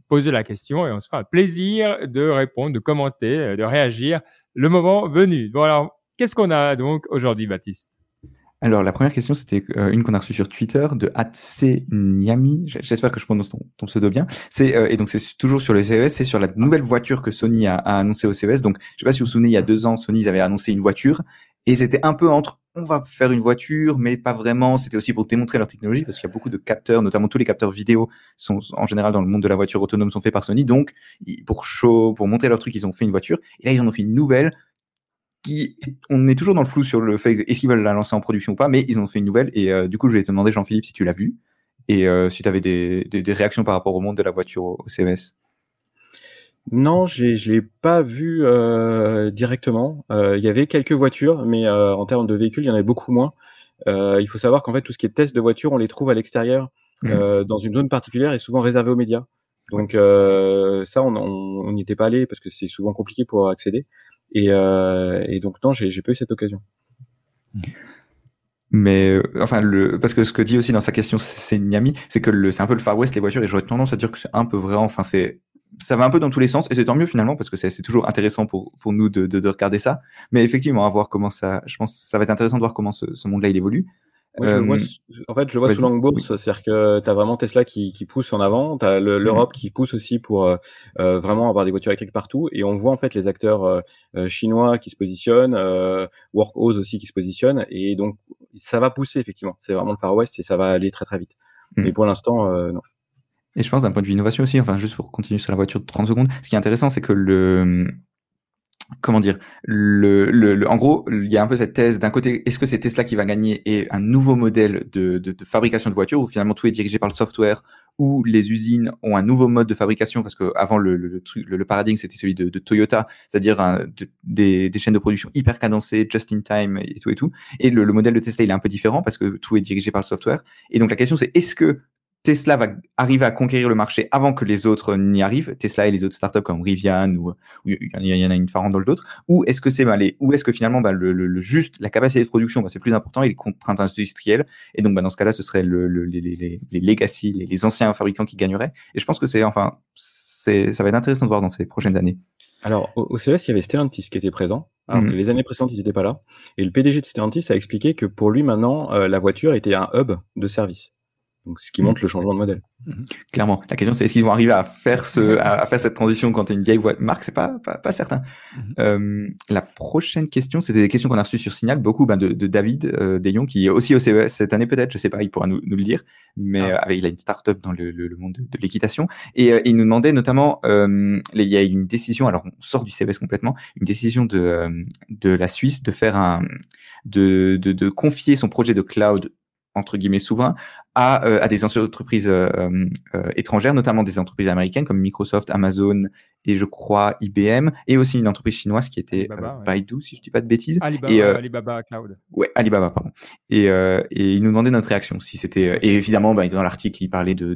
posez la question et on se fera un plaisir de répondre, de commenter, euh, de réagir le moment venu. Bon alors, qu'est-ce qu'on a donc aujourd'hui, Baptiste? Alors, la première question, c'était euh, une qu'on a reçue sur Twitter de Niami. J'espère que je prononce ton, pseudo bien. C'est euh, et donc c'est toujours sur le CES, c'est sur la nouvelle voiture que Sony a, a annoncé au CES. Donc, je sais pas si vous vous souvenez, il y a deux ans, Sony avait annoncé une voiture et c'était un peu entre on va faire une voiture, mais pas vraiment. C'était aussi pour démontrer leur technologie, parce qu'il y a beaucoup de capteurs, notamment tous les capteurs vidéo sont en général dans le monde de la voiture autonome sont faits par Sony. Donc, pour show, pour montrer leur truc, ils ont fait une voiture. Et là, ils en ont fait une nouvelle qui, on est toujours dans le flou sur le fait est-ce qu'ils veulent la lancer en production ou pas, mais ils ont fait une nouvelle et euh, du coup je vais te demander Jean-Philippe si tu l'as vu et euh, si tu avais des, des, des, réactions par rapport au monde de la voiture au, CES. Non, je l'ai pas vu euh, directement. Il y avait quelques voitures, mais en termes de véhicules, il y en avait beaucoup moins. il faut savoir qu'en fait, tout ce qui est test de voiture, on les trouve à l'extérieur, mmh. dans une zone particulière et souvent réservée aux médias. Donc ça, on n'y était pas allé parce que c'est souvent compliqué pour accéder. Et, euh, et donc non, j'ai pas eu cette occasion. Mais euh, enfin, le, parce que ce que dit aussi dans sa question, c'est Niami, c'est que c'est un peu le Far West les voitures, et j'aurais tendance à dire que c'est un peu vrai. Enfin, c'est, ça va un peu dans tous les sens, et c'est tant mieux finalement parce que c'est toujours intéressant pour pour nous de, de, de, regarder ça. Mais effectivement, à voir comment ça, je pense, ça va être intéressant de voir comment ce, ce monde-là il évolue. Euh, en fait, je vois sous l'angle c'est-à-dire que tu as vraiment Tesla qui, qui pousse en avant, tu as mmh. l'Europe qui pousse aussi pour euh, euh, vraiment avoir des voitures électriques partout, et on voit en fait les acteurs chinois qui se positionnent, Workhorse aussi qui se positionne, et donc ça va pousser effectivement. C'est vraiment le Far West et ça va aller très très vite. Mmh. Mais pour l'instant, non. Et je pense d'un point de vue innovation aussi, enfin juste pour continuer sur la voiture de 30 secondes, ce qui est intéressant, c'est que le comment dire le, le, en gros il y a un peu cette thèse d'un côté est-ce que c'est Tesla qui va gagner et un nouveau modèle de, de, fabrication de voitures où finalement tout est dirigé par le software où les usines ont un nouveau mode de fabrication parce que avant le, le, le, paradigme c'était celui de, Toyota c'est-à-dire des, des, chaînes de production hyper cadencées just in time et tout et tout. Et le modèle de Tesla il est un peu différent parce que tout est dirigé par le software. Et donc la question c'est est-ce que Tesla va arriver à conquérir le marché avant que les autres n'y arrivent, Tesla et les autres startups comme Rivian ou il y, en a une farandole d'autres, ou est-ce que c'est bah, ou est-ce que finalement bah, le, le, juste la capacité de production bah, c'est plus important et les contraintes industrielles et donc bah, dans ce cas-là ce serait le, les, les, les, legacy, les, les, anciens fabricants qui gagneraient et je pense que c'est enfin c'est ça va être intéressant de voir dans ces prochaines années. Alors au, CES il y avait Stellantis qui était présent. Alors, mhm. Les années précédentes, ils n'étaient pas là. Et le PDG de Stellantis a expliqué que pour lui, maintenant, euh, la voiture était un hub de service. Donc, ce qui montre le changement de modèle. Mhm. Clairement. La question, c'est est-ce qu'ils vont arriver à faire ce, à, faire cette transition quand tu es une vieille marque? C'est pas, pas, pas certain. Mhm. euh, la prochaine question, c'était des questions qu'on a reçues sur Signal, beaucoup ben, de, de, David euh, Dayon, qui est aussi au CES cette année peut-être, je sais pas, il pourra nous, nous le dire, mais ah. euh, il a une start-up dans le, le, monde de, l'équitation. Et euh, il nous demandait notamment, euh, il y a une décision, alors on sort du CES complètement, une décision de, de la Suisse de faire un, de, de, de confier son projet de cloud entre guillemets souverain à, euh, à des entreprises euh, euh, étrangères, notamment des entreprises américaines comme Microsoft, Amazon et je crois IBM, et aussi une entreprise chinoise qui était Baidu, si je dis pas de bêtises. Alibaba, et, Alibaba Cloud. Ouais, Alibaba, pardon. Et, et il nous demandait notre réaction, si c'était et évidemment bah, dans l'article il parlait de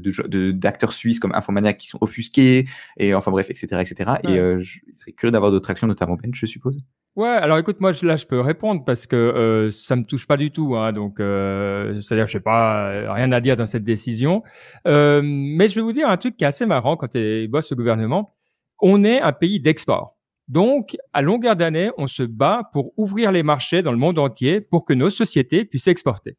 d'acteurs de, suisses comme Infomaniac qui sont offusqués et enfin bref, etc., etc. Et je serais curieux d'avoir d'autres réactions, notamment Ben, je suppose. Ouais, alors écoute, moi là je peux répondre parce que euh, ça me touche pas du tout, hein, donc euh, c'est-à-dire je sais pas euh, rien à dire dans cette décision, euh, mais je vais vous dire un truc qui est assez marrant quand tu bosses au gouvernement. On est un pays d'export, donc à longueur d'année on se bat pour ouvrir les marchés dans le monde entier pour que nos sociétés puissent exporter.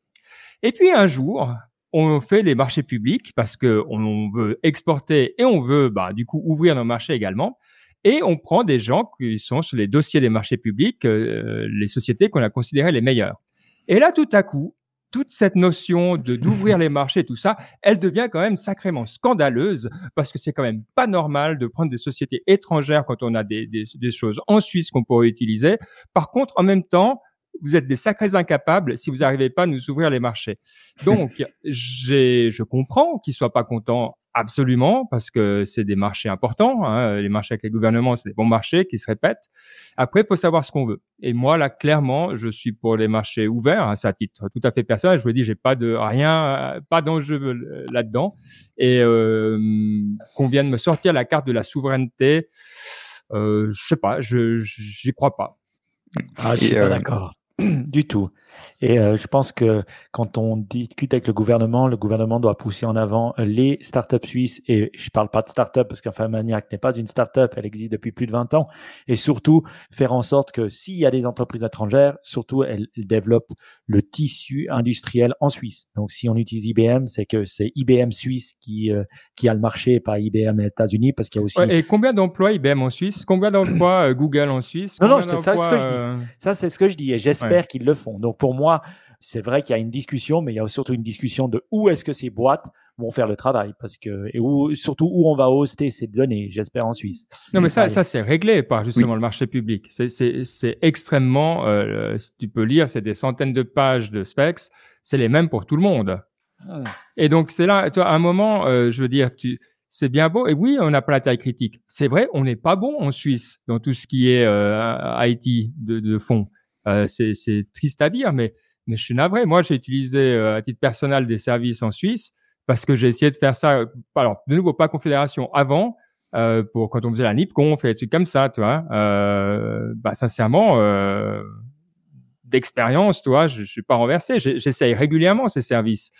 Et puis un jour, on fait les marchés publics parce que on veut exporter et on veut bah, du coup ouvrir nos marchés également. Et on prend des gens qui sont sur les dossiers des marchés publics, euh, les sociétés qu'on a considérées les meilleures. Et là, tout à coup, toute cette notion de d'ouvrir les marchés, tout ça, elle devient quand même sacrément scandaleuse parce que c'est quand même pas normal de prendre des sociétés étrangères quand on a des, des, des choses en Suisse qu'on pourrait utiliser. Par contre, en même temps, vous êtes des sacrés incapables si vous n'arrivez pas à nous ouvrir les marchés. Donc, [LAUGHS] j'ai, je comprends qu'ils soient pas contents absolument parce que c'est des marchés importants. Hein. Les marchés avec les gouvernements, c'est des bons marchés qui se répètent. Après, il faut savoir ce qu'on veut. Et moi, là, clairement, je suis pour les marchés ouverts. Hein, c'est à titre tout à fait personnel. Je vous dis, j'ai pas de rien, pas d'enjeu là-dedans. Et euh, qu'on vienne me sortir la carte de la souveraineté, euh, je sais pas, je j'y crois pas. Ah, je suis pas euh, d'accord. [CLEARS THROAT] du tout. Et euh, je pense que quand on discute avec le gouvernement, le gouvernement doit pousser en avant les startups suisses. Et je parle pas de startup parce qu'enfin Maniac n'est pas une startup, elle existe depuis plus de 20 ans. Et surtout faire en sorte que s'il y a des entreprises étrangères, surtout elles, développent le tissu industriel en Suisse. Donc si on utilise IBM, c'est que c'est IBM Suisse qui euh, qui a le marché, pas IBM États-Unis, parce qu'il y a aussi. et combien d'emplois IBM en Suisse? Combien d'emplois euh, Google en Suisse? Non, non, c'est ça ce que je dis. Ça, c'est ce que je dis. Et j'espère j'espère qu'ils le font. Donc pour moi, c'est vrai qu'il y a une discussion, mais il y a surtout une discussion de où est-ce que ces boîtes vont faire le travail, parce que et où, surtout où on va hoster ces données. J'espère en Suisse. Non, mais ça, ça c'est réglé par justement le marché public. C'est extrêmement, euh, tu peux lire, c'est des centaines de pages de specs. C'est les mêmes pour tout le monde. Ah. Et donc c'est là, toi, à un moment, euh, je veux dire, tu c'est bien beau. Et oui, on n'a pas la taille critique. C'est vrai, on n'est pas bon en Suisse dans tout ce qui est euh, IT de, de fond. Euh, c'est triste à dire, mais, mais je suis navré. Moi, j'ai utilisé euh, à titre personnel des services en Suisse parce que j'ai essayé de faire ça. Alors, de nouveau, pas confédération avant. Euh, pour quand on faisait la NIPConf et des trucs comme ça, tu vois. Euh, bah, sincèrement, euh, d'expérience, toi, je, je suis pas renversé. J'essaye régulièrement ces services.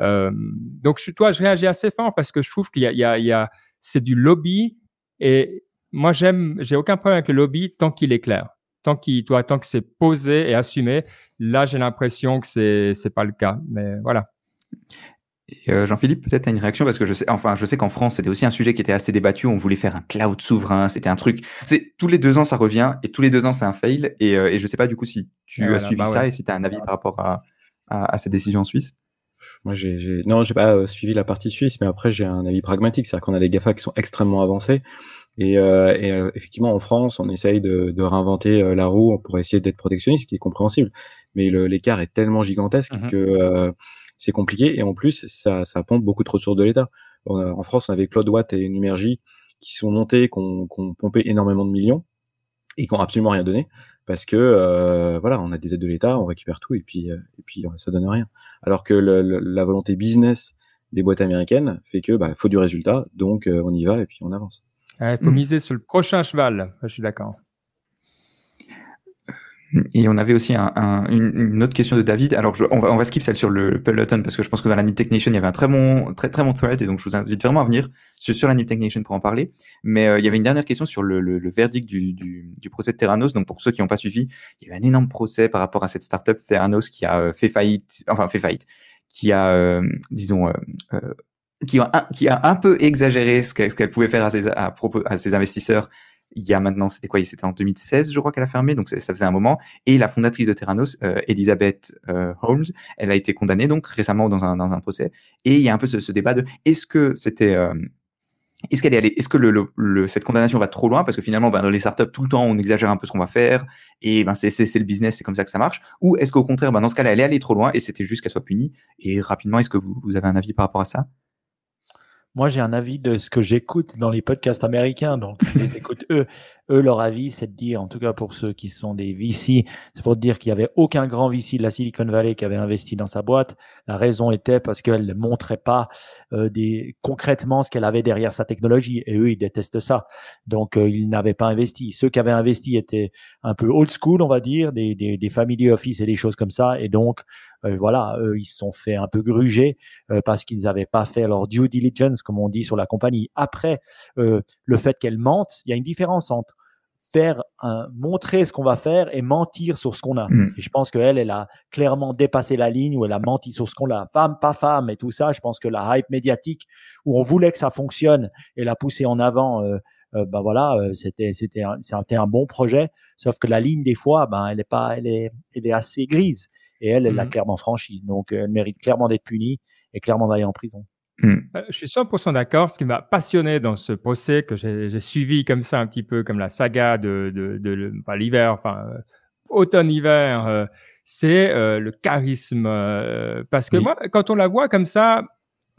Euh, donc, je, toi, je réagis assez fort parce que je trouve qu'il y a, il y a, il y a c'est du lobby et moi, j'aime, j'ai aucun problème avec le lobby tant qu'il est clair tant qu'il, toi, tant que c'est posé et assumé, là, j'ai l'impression que c'est, c'est pas le cas. Mais voilà. Euh, Jean-Philippe, peut-être as une réaction parce que je sais, enfin, je sais qu'en France, c'était aussi un sujet qui était assez débattu. On voulait faire un cloud souverain. C'était un truc. C'est tous les deux ans, ça revient et tous les deux ans, c'est un fail. Et, euh, et je sais pas du coup si tu as suivi bah ça et si tu as un avis par rapport à, à, cette décision en Suisse. Moi, j'ai, j'ai... non, j'ai pas euh, suivi la partie suisse, mais après, j'ai un avis pragmatique, c'est-à-dire qu'on a des Gafa qui sont extrêmement avancés et, euh, et euh, effectivement, en France, on essaye de, de réinventer euh, la roue pour essayer d'être protectionniste, ce qui est compréhensible. Mais l'écart est tellement gigantesque mmh que euh, c'est compliqué. Et en plus, ça, ça pompe beaucoup de ressources de l'État. En France, on avait Claude Watt et Numergy qui sont montés, qui ont, pompé énormément de millions et qui ont absolument rien donné parce que euh, voilà, on a des aides de l'État, on récupère tout et puis et puis ça donne rien. Alors que le, la volonté business des boîtes américaines fait que bah faut du résultat, donc on y va et puis on avance. Il faut hmm. miser sur le prochain cheval. Je suis d'accord. Et on avait aussi un, un, une, autre question de David. Alors, on, va, on va skip celle sur le peloton parce que je pense que dans la Nip Tech Nation, il y avait un très bon, très, très bon thread et donc je vous invite vraiment à venir sur, la Nip Tech Nation pour en parler. Mais euh, il y avait une dernière question sur le, le, le verdict du, du, du, procès de Theranos. Donc, pour ceux qui n'ont pas suivi, il y a eu un énorme procès par rapport à cette startup Theranos qui a euh, fait faillite, enfin, fait faillite, qui a, euh, disons, euh, qui a, qui a un peu exagéré ce qu'elle pouvait faire à ses, à, propos, à ses investisseurs. Il y a maintenant, c'était quoi C'était en 2016, je crois qu'elle a fermé, donc ça, faisait un moment. Et la fondatrice de Terranos, euh, Elizabeth euh, Holmes, elle a été condamnée donc récemment dans un, dans un procès. Et il y a un peu ce, ce débat de est-ce que c'était euh, est-ce qu'elle est allée, est-ce que le, le, cette condamnation va trop loin? Parce que finalement, ben, dans les startups, tout le temps, on exagère un peu ce qu'on va faire et ben c'est, c'est, le business, c'est comme ça que ça marche. Ou est-ce qu'au contraire, ben, dans ce cas-là, elle est allée trop loin et c'était juste qu'elle soit punie? Et rapidement, est-ce que vous, vous avez un avis par rapport à ça? Moi, j'ai un avis de ce que j'écoute dans les podcasts américains, donc je les écoute eux. Eux, leur avis, c'est de dire, en tout cas pour ceux qui sont des VC, c'est pour dire qu'il y avait aucun grand VC de la Silicon Valley qui avait investi dans sa boîte. La raison était parce qu'elle ne montrait pas euh, des, concrètement ce qu'elle avait derrière sa technologie. Et eux, ils détestent ça. Donc, euh, ils n'avaient pas investi. Ceux qui avaient investi étaient un peu old school, on va dire, des, des, des family office et des choses comme ça. Et donc, voilà, eux, ils se sont fait un peu gruger euh, parce qu'ils n'avaient pas fait leur due diligence, comme on dit sur la compagnie. Après, euh, le fait qu'elle mente, il y a une différence entre faire montrer ce qu'on va faire et mentir sur ce qu'on a. Mm. Et je pense qu'elle, elle a clairement dépassé la ligne où elle a menti sur ce qu'on a. Femme, pas femme et tout ça. Je pense que la hype médiatique où on voulait que ça fonctionne et la pousser en avant, euh, ben voilà, c'était c'était c'était un bon projet. Sauf que la ligne des fois, ben elle est pas, elle est elle est assez grise. Et elle, elle l'a mmh. clairement franchi. Donc, elle mérite clairement d'être punie et clairement d'aller en prison. Mmh. Euh, je suis 100% d'accord. Ce qui m'a passionné dans ce procès que j'ai suivi comme ça un petit peu comme la saga de, de, de, l'hiver, enfin euh, automne-hiver, euh, c'est le charisme. parce que moi, quand on la voit comme ça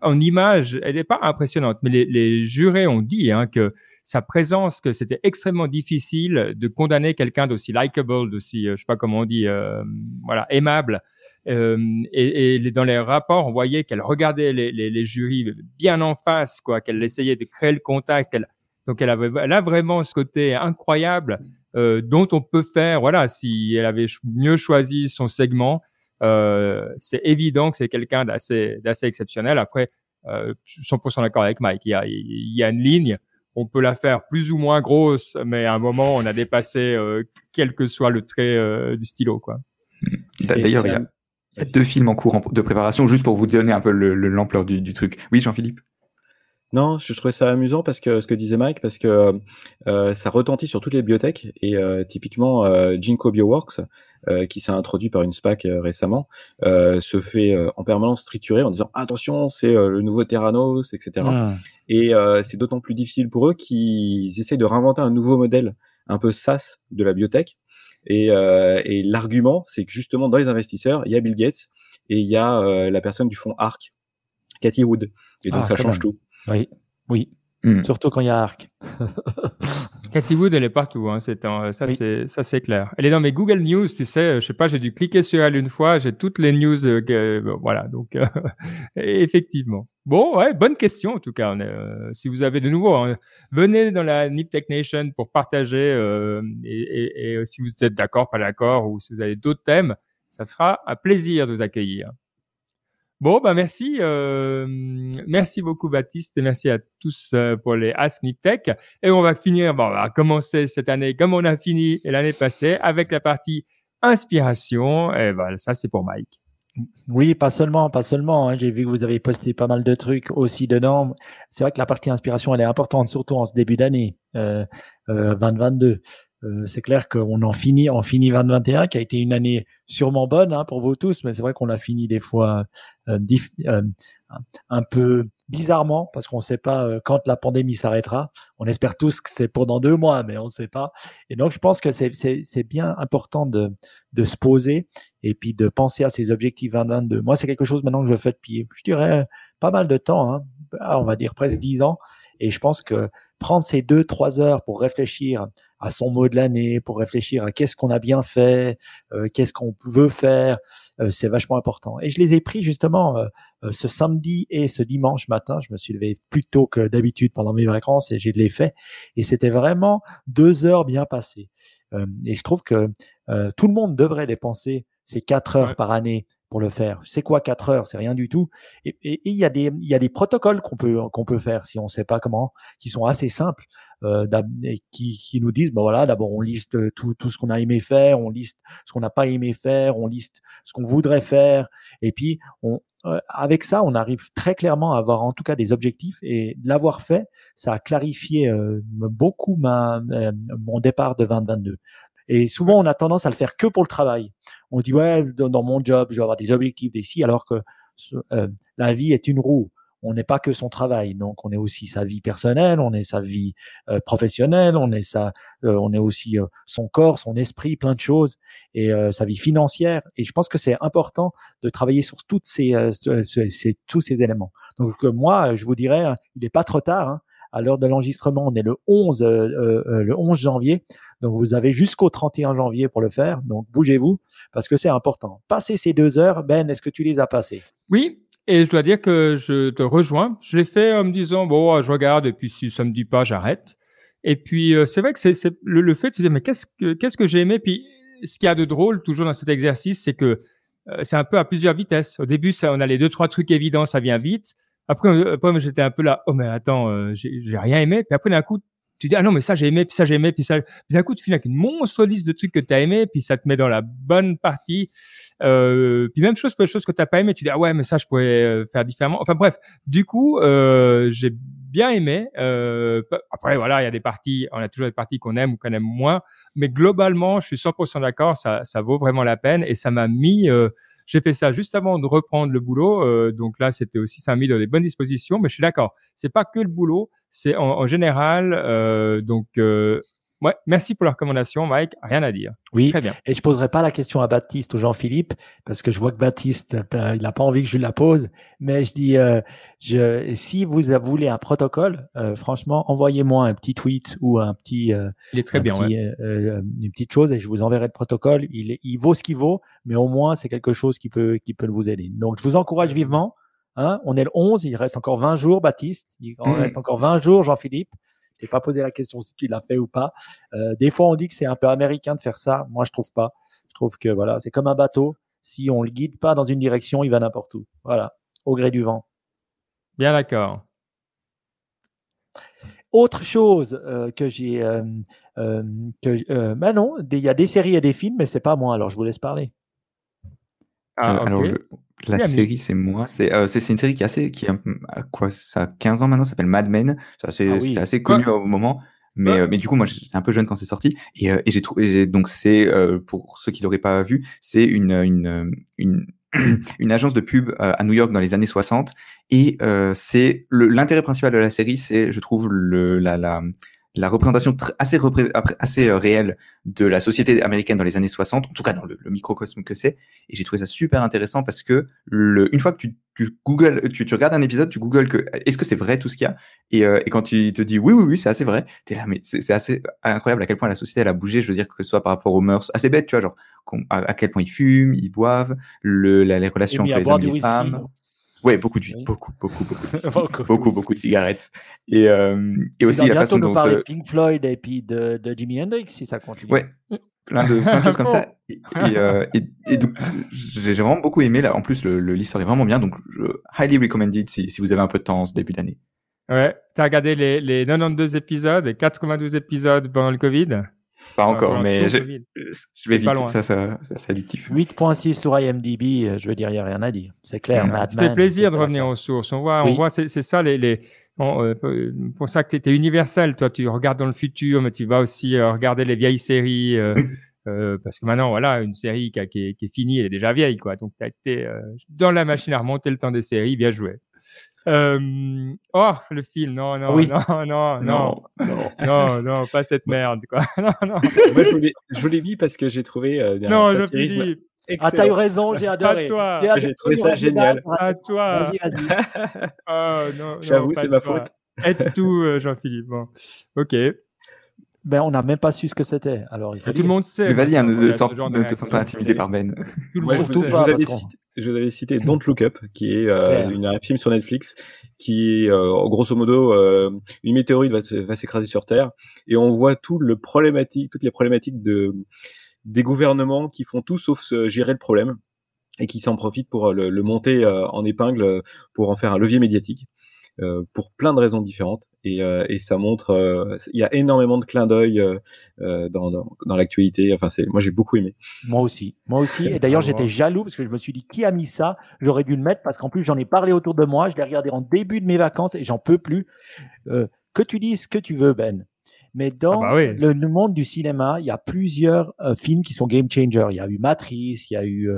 en image, elle n'est pas impressionnante. Mais les, les jurés ont dit hein, que sa présence, que c'était extrêmement difficile de condamner quelqu'un d'aussi likable, d'aussi, je sais pas comment on dit, voilà, aimable euh, et, et, dans les rapports, on voyait qu'elle regardait les, les, les, jurys bien en face, quoi, qu'elle essayait de créer le contact. Elle, donc elle, avait, elle a vraiment ce côté incroyable euh, dont on peut faire, voilà, si elle avait mieux choisi son segment, euh, c'est évident que c'est quelqu'un d'assez, d'assez exceptionnel. Après, euh, 100% d'accord avec Mike. Il y, a, il y a une ligne. On peut la faire plus ou moins grosse, mais à un moment, on a dépassé euh, quel que soit le trait euh, du stylo, quoi. D'ailleurs, il y a, il y a deux films en cours de préparation, juste pour vous donner un peu l'ampleur du, du, truc. Oui, Jean-Philippe? Non, je trouvais ça amusant parce que ce que disait Mike, parce que euh, ça retentit sur toutes les bibliothèques et euh, typiquement euh, Ginkgo Bioworks, euh, qui s'est introduit par une SPAC euh, récemment, se fait en permanence triturer en disant attention, c'est le nouveau Terranos, etc. Et ah. c'est d'autant plus difficile pour eux qu'ils essayent de réinventer un nouveau modèle un peu SaaS de la biotech et, euh, et l'argument, c'est que justement dans les investisseurs, il y a Bill Gates et il y a euh, la personne du fonds ARC, Cathy Wood. Et donc ah, ça change tout. Oui, oui. Hmm. Surtout quand il y a ARC. [LAUGHS] Cathy Wood, elle est partout. Hein, c'est ça, c'est ça, c'est clair. Elle est dans mes Google News, tu sais. Je sais pas, j'ai dû cliquer sur elle une fois. J'ai toutes les news. Euh, voilà, donc euh, [LAUGHS] effectivement. Bon, ouais, bonne question en tout cas. Euh, si vous avez de nouveau, hein, venez dans la Nip Tech Nation pour partager euh, et, et, si vous êtes d'accord, pas d'accord, ou si vous avez d'autres thèmes, ça fera un plaisir de vous accueillir. Bon, bah merci, euh, merci beaucoup Baptiste et merci à tous euh, pour les Ask Nip Tech. Et on va finir, bon, on va commencer cette année comme on a fini l'année passée avec la partie inspiration. Et voilà, ça c'est pour Mike. Oui, pas seulement, pas seulement. Hein. J'ai vu que vous avez posté pas mal de trucs aussi dedans. C'est vrai que la partie inspiration, elle est importante, surtout en ce début d'année euh, euh, 2022. Euh, c'est clair qu'on en finit, on finit 2021, qui a été une année sûrement bonne hein, pour vous tous, mais c'est vrai qu'on l'a fini des fois euh, euh, un peu bizarrement parce qu'on ne sait pas quand la pandémie s'arrêtera. On espère tous que c'est pendant deux mois, mais on ne sait pas. Et donc, je pense que c'est bien important de, de se poser et puis de penser à ces objectifs 2022. Moi, c'est quelque chose maintenant que je fais depuis, je dirais, pas mal de temps, hein, on va dire presque dix ans. Et je pense que prendre ces deux, trois heures pour réfléchir à son mot de l'année, pour réfléchir à qu'est-ce qu'on a bien fait, euh, qu'est-ce qu'on veut faire, euh, c'est vachement important. Et je les ai pris justement euh, ce samedi et ce dimanche matin. Je me suis levé plus tôt que d'habitude pendant mes vacances et j'ai de l'effet. Et c'était vraiment deux heures bien passées. et je trouve que tout le monde devrait dépenser ces quatre heures par année pour le faire. C'est quoi quatre heures? C'est rien du tout. Et il y a des y a des protocoles qu'on peut qu'on peut faire si on sait pas comment, qui sont assez simples, euh, qui qui nous disent ben voilà d'abord on liste tout tout ce qu'on a aimé faire, on liste ce qu'on n'a pas aimé faire, on liste ce qu'on voudrait faire, et puis on euh, avec ça, on arrive très clairement à avoir en tout cas des objectifs et l'avoir fait, ça a clarifié euh, beaucoup ma, euh, mon départ de 2022. Et souvent, on a tendance à le faire que pour le travail. On dit, ouais, dans, mon job, je vais avoir des objectifs, des si, alors que euh, la vie est une roue. On n'est pas que son travail, donc on est aussi sa vie personnelle, on est sa vie euh, professionnelle, on est sa, euh, on est aussi son corps, son esprit, plein de choses, et sa vie financière. Et je pense que c'est important de travailler sur toutes ces, ces, tous ces éléments. Donc moi, je vous dirais, hein, il n'est pas trop tard. Hein, à l'heure de l'enregistrement, on est le 11, euh, euh, le 11 janvier. Donc, vous avez jusqu'au 31 janvier pour le faire. Donc, bougez-vous parce que c'est important. Passer ces deux heures, Ben, est-ce que tu les as passées? Oui. Et je dois dire que je te rejoins. Je l'ai fait en me disant, bon, je regarde et puis si ça me dit pas, j'arrête. Et puis, euh, c'est vrai que c'est le, fait de se dire, mais qu'est-ce que, qu'est-ce que j'ai aimé? Puis, ce qu'il y a de drôle toujours dans cet exercice, c'est que c'est un peu à plusieurs vitesses. Au début, ça, on a les deux, trois trucs évidents, ça vient vite. Après, euh, après j'étais un peu là, oh mais attends, euh, j'ai rien aimé. Puis après d'un coup, tu dis ah non mais ça j'ai aimé, puis ça j'ai aimé, puis ça. Puis d'un coup, tu finis avec une monstre liste de trucs que tu as aimé, puis ça te met dans la bonne partie. Euh, puis même chose pour les choses que t'as pas aimé, tu dis ah ouais mais ça je pourrais euh, faire différemment. Enfin bref, du coup euh, j'ai bien aimé. Euh, après voilà, il y a des parties, on a toujours des parties qu'on aime ou qu'on aime moins, mais globalement je suis 100% d'accord, ça ça vaut vraiment la peine et ça m'a mis J'ai fait ça juste avant de reprendre le boulot, euh, donc là c'était aussi ça a mis dans des bonnes dispositions. Mais je suis d'accord, c'est pas que le boulot, c'est en, en, général. Euh, donc euh, Ouais, merci pour la recommandation, Mike. Rien à dire. Oui, Très bien. Et je poserai pas la question à Baptiste ou Jean-Philippe parce que je vois que Baptiste, euh, il n'a pas envie que je la pose. Mais je dis, euh, je, si vous voulez un protocole, euh, franchement, envoyez-moi un petit tweet ou un petit, euh, il est très bien, petit, euh, une petite chose et je vous enverrai le protocole. Il, il vaut ce qu'il vaut, mais au moins c'est quelque chose qui peut, qui peut vous aider. Donc, je vous encourage vivement. Hein, on est le 11, il reste encore 20 jours, Baptiste. Il mmh. reste encore 20 jours, Jean-Philippe. Je t'ai pas posé la question si tu l'as fait ou pas. Euh, des fois, on dit que c'est un peu américain de faire ça. Moi, je trouve pas. Je trouve que voilà, c'est comme un bateau. Si on le guide pas dans une direction, il va n'importe où. Voilà, au gré du vent. Bien d'accord. Autre chose euh, que j'ai, euh, euh, que, ben non, il y a des séries et des films, mais c'est pas moi. Alors je vous laisse parler. Ah, alors, la série, c'est moi. C'est c'est une série qui est assez, qui a quoi, ça a 15 ans maintenant, ça s'appelle Mad Men. Ah c'était assez connu au moment. Mais, mais du coup, moi, j'étais un peu jeune quand c'est sorti. Et, et j'ai trouvé, donc c'est, pour ceux qui l'auraient pas vu, c'est une, une, une, [CLEARS THROAT] une agence de pub à New York dans les années 60. Et c'est l'intérêt principal de la série, c'est, je trouve, le, la, la, la représentation assez, assez euh, réelle de la société américaine dans les années 60, en tout cas dans le, microcosme que c'est. Et j'ai trouvé ça super intéressant parce que le, une fois que tu, tu Google, tu, tu, regardes un épisode, tu Google que est-ce que c'est vrai tout ce qu'il y a et, euh, et, quand tu te dis oui, oui, oui, c'est assez vrai, t'es là, mais c'est assez incroyable à quel point la société elle a bougé. Je veux dire que ce soit par rapport aux mœurs, assez bête, tu vois, genre à, quel point ils fument, ils boivent, le, les relations entre les hommes et les femmes. Ouais, beaucoup de [LAUGHS] beaucoup, beaucoup, beaucoup, de beaucoup, beaucoup, de cigarettes. Et, euh, et aussi la façon dont. nous parler de Pink Floyd et puis de, de Jimi Hendrix si ça continue. Ouais, plein de, plein de choses comme ça. [LAUGHS] Et, et, euh, et, donc, j'ai vraiment beaucoup aimé. Là, en plus, l'histoire est vraiment bien. Donc, je highly recommended si, si vous avez un peu de temps en ce début d'année. Ouais, t'as regardé les, les 92 épisodes et 92 épisodes pendant le Covid? Pas encore, mais je, je, vais vite, ça, ça, ça c'est addictif. 8.6 sur IMDb, euh, je veux dire, il n'y a rien à dire. C'est clair. Ça fait plaisir de revenir aux sources. On voit, on voit c'est ça, les, les euh, pour ça que tu étais universel. Toi, tu regardes dans le futur, mais tu vas aussi euh, regarder les vieilles séries. Euh, [COUGHS] parce que maintenant, voilà, une série qui, qui, est, qui, est, finie, elle est déjà vieille, quoi. Donc, tu as été dans la machine à remonter le temps des séries, bien joué. Euh... Oh, le film, non, non, oui. [LAUGHS] non, non, non, non, non, non, pas cette merde, quoi. [LAUGHS] non, non. Moi, je vous l'ai dit parce que j'ai trouvé euh, non, satirisme. je Excellent. Ah, t'as eu raison, j'ai adoré. À toi. J'ai trouvé ça génial. À toi. Vas-y, vas-y. [LAUGHS] oh, J'avoue, c'est ma faute. Aide tout, Jean-Philippe. Bon. Ok. Ben, on n'a même pas su ce que c'était. Alors, il faut tout le monde sait. Mais vas-y, hein, ne te sens pas intimidé par Ben. [LAUGHS] Surtout pas. Parce je vous avais cité Don't Look Up, qui est euh, une, un film sur Netflix, qui est euh, grosso modo euh, une météorite va, va s'écraser sur Terre, et on voit tout le problématique, toutes les problématiques de des gouvernements qui font tout sauf se gérer le problème et qui s'en profitent pour le, le monter en épingle pour en faire un levier médiatique. Euh, pour plein de raisons différentes. Et, euh, et ça montre, euh, il y a énormément de clins d'œil dans, dans, dans l'actualité. Enfin, c'est, moi j'ai beaucoup aimé. Moi aussi, moi aussi. Et d'ailleurs, j'étais jaloux parce que je me suis dit qui a mis ça? J'aurais dû le mettre parce qu'en plus j'en ai parlé autour de moi. Je l'ai regardé en début de mes vacances et j'en peux plus. que tu dises ce que tu veux, Ben. Mais dans ah bah le, monde du cinéma, il y a plusieurs films qui sont game changers. Il y a eu Matrice, il y a eu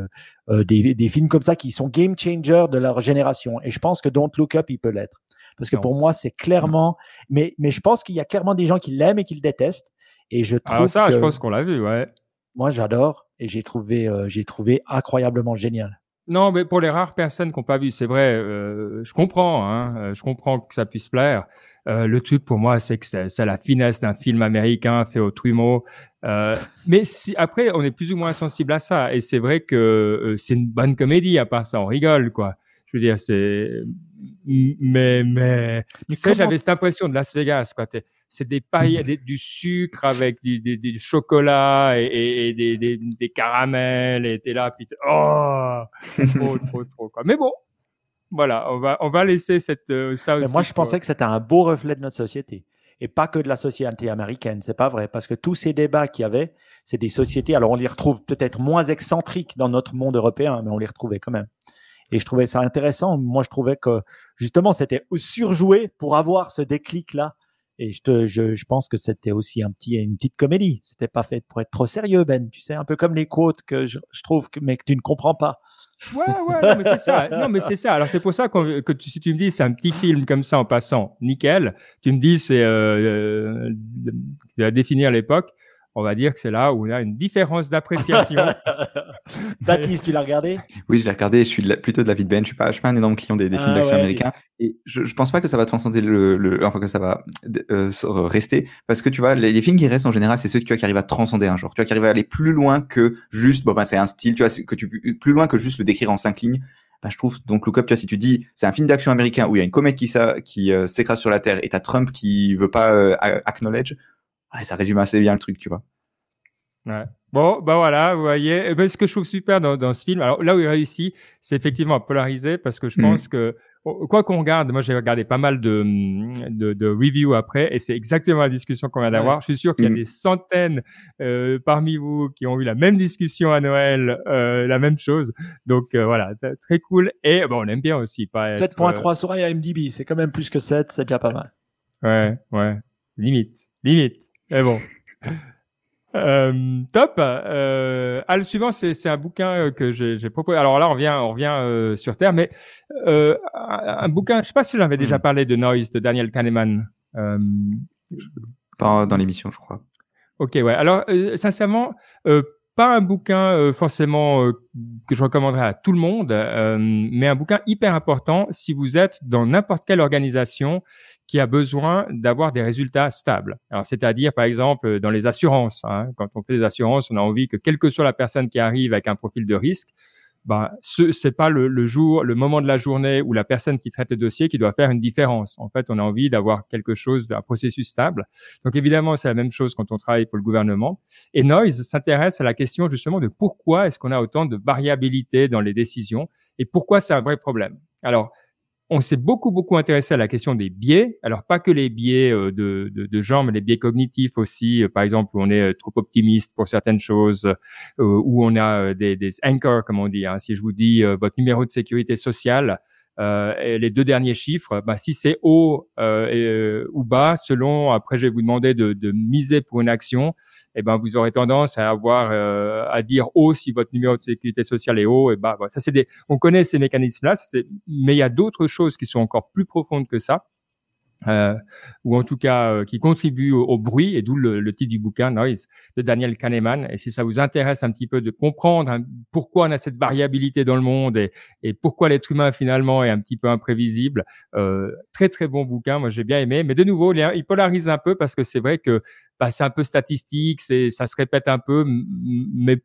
des, des, films comme ça qui sont game changers de leur génération. Et je pense que Don't Look Up, il peut l'être. Parce que pour moi, c'est clairement. Mais, mais je pense qu'il y a clairement des gens qui l'aiment et qui le détestent. Et je trouve. Alors ça, je pense qu'on l'a vu, ouais. Moi, j'adore et j'ai trouvé, euh, j'ai trouvé incroyablement génial. Non, mais pour les rares personnes qui n'ont pas vu, c'est vrai, euh, je comprends, hein, euh, je comprends que ça puisse plaire. Euh, le truc pour moi, c'est que c'est la finesse d'un film américain fait au trumeau. Euh, mais si, après, on est plus ou moins sensible à ça, et c'est vrai que c'est une bonne comédie. À part ça, on rigole, quoi. Je veux dire, c'est mais mais, tu sais, j'avais cette impression de Las Vegas quoi c'est des pailles du sucre avec du, du, chocolat et, et, des, des, des, caramels et t'es là puis oh trop [LAUGHS] trop trop quoi. Mais bon voilà on va on va laisser cette euh, ça aussi moi je pensais que c'était un beau reflet de notre société et pas que de la société américaine c'est pas vrai parce que tous ces débats qu'il y avait c'est des sociétés alors on les retrouve peut-être moins excentriques dans notre monde européen mais on les retrouvait quand même et je trouvais ça intéressant. Moi, je trouvais que justement, c'était surjoué pour avoir ce déclic-là Et je, te, je, je pense que c'était aussi un petit, une petite comédie. C'était pas fait pour être trop sérieux, Ben. Tu sais, un peu comme les quotes que je, je trouve que, mais que tu ne comprends pas. Ouais, ouais, non, mais c'est ça. [LAUGHS] Non, mais c'est ça. Alors, c'est pour ça que tu, si tu me dis c'est un petit film comme ça en passant, nickel. Tu me dis c'est euh, euh, à définir l'époque on va dire que c'est là où il y a une différence d'appréciation. [LAUGHS] Baptiste, tu l'as regardé? Oui, je l'ai regardé. Je suis plutôt de la vie de Ben. Je suis pas, je suis pas un énorme client des, films ah d'action américains. Et je, je pense pas que ça va transcender le, enfin que ça va euh, rester, parce que tu vois, les, films qui restent en général, c'est ceux tu vois, qui arrivent à transcender un genre. Tu vois, qui arrivent à aller plus loin que juste, bon ben c'est un style, tu vois, que tu plus loin que juste le décrire en cinq lignes. Bah, je trouve donc Look Up, tu vois, si tu dis c'est un film d'action américain où il y a une comète qui, ça, qui euh, s'écrase sur la Terre et t'as Trump qui veut pas euh, acknowledge, ça résume assez bien le truc, tu vois. Ouais. Bon, bah voilà, vous voyez. Eh ben, ce que je trouve super dans, dans ce film, alors là où il réussit, c'est effectivement à polariser parce que je pense mmh. que quoi qu'on regarde, moi j'ai regardé pas mal de, de, de reviews après et c'est exactement la discussion qu'on vient d'avoir. Je suis sûr qu'il y a mmh. des centaines euh, parmi vous qui ont eu la même discussion à Noël, euh, la même chose. Donc euh, voilà, très cool. Et bon, on aime bien aussi. 7.3 sur IMDb, c'est quand même plus que 7, c'est déjà pas mal. Ouais, ouais, limite, limite. Mais bon. Euh, top. Euh, ah, le suivant, c'est un bouquin euh, que j'ai proposé. Alors là, on revient, on revient euh, sur Terre, mais euh, un, bouquin. Je sais pas si j'avais déjà hmm. parlé de Noise de Daniel Kahneman. Euh, pas dans l'émission, je crois. Ok, ouais. Alors, sincèrement, pas un bouquin forcément que je recommanderais à tout le monde, mais un bouquin hyper important si vous êtes dans n'importe quelle organisation qui a besoin d'avoir des résultats stables. Alors, c'est-à-dire, par exemple, dans les assurances. Hein, quand on fait des assurances, on a envie que quelle que soit la personne qui arrive avec un profil de risque, bah, ce c'est pas le, le, jour, le moment de la journée où la personne qui traite le dossier qui doit faire une différence. En fait, on a envie d'avoir quelque chose, d'un processus stable. Donc, évidemment, c'est la même chose quand on travaille pour le gouvernement. Et Noise s'intéresse à la question justement de pourquoi est-ce qu'on a autant de variabilité dans les décisions et pourquoi c'est un vrai problème. Alors, on s'est beaucoup beaucoup intéressé à la question des biais. Alors pas que les biais euh, de, de, de genre, mais les biais cognitifs aussi. Euh, par exemple, où on est euh, trop optimiste pour certaines choses, où on a des, des anchors, comme on dit. Hein. Si je vous dis votre numéro de sécurité sociale, et les deux derniers chiffres, bah, si c'est haut euh, ou bas, selon, après je vais vous demander de, de miser pour une action, et eh ben vous aurez tendance à avoir euh, à dire haut si votre numéro de sécurité sociale est haut. Et bah, ça c'est des, on connaît ces mécanismes-là, mais il y a d'autres choses qui sont encore plus profondes que ça euh, ou en tout cas euh, qui contribue au, bruit, et d'où le, le, titre du bouquin Noise de Daniel Kahneman. Et si ça vous intéresse un petit peu de comprendre hein, pourquoi on a cette variabilité dans le monde et, et pourquoi l'être humain finalement est un petit peu imprévisible, euh, très très bon bouquin, moi j'ai bien aimé. Mais de nouveau, il polarise un peu parce que c'est vrai que bah, c'est un peu statistique, c'est ça se répète un peu, mais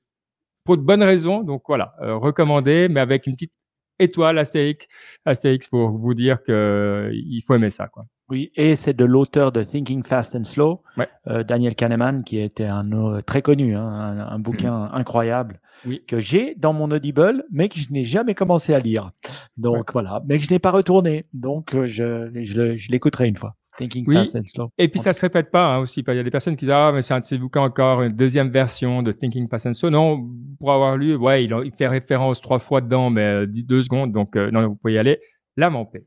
pour de bonnes raisons. Donc voilà, euh, recommandé, mais avec une petite étoile Astérix, Astérix pour vous dire que il faut aimer ça, quoi. Oui, et c'est de l'auteur de Thinking Fast and Slow, euh, Daniel Kahneman, qui était un euh, très connu, hein, un, bouquin incroyable que j'ai dans mon Audible, mais que je n'ai jamais commencé à lire. Donc voilà, mais que je n'ai pas retourné. Donc euh, je, je, l'écouterai une fois. Thinking Fast and Slow. Et puis ça se répète pas hein, aussi. Il y a des personnes qui disent ah mais c'est un de ces bouquins encore une deuxième version de Thinking Fast and Slow. Non, pour avoir lu, ouais, il, il fait référence trois fois dedans, mais deux secondes. Donc non, vous pouvez y aller. La paix.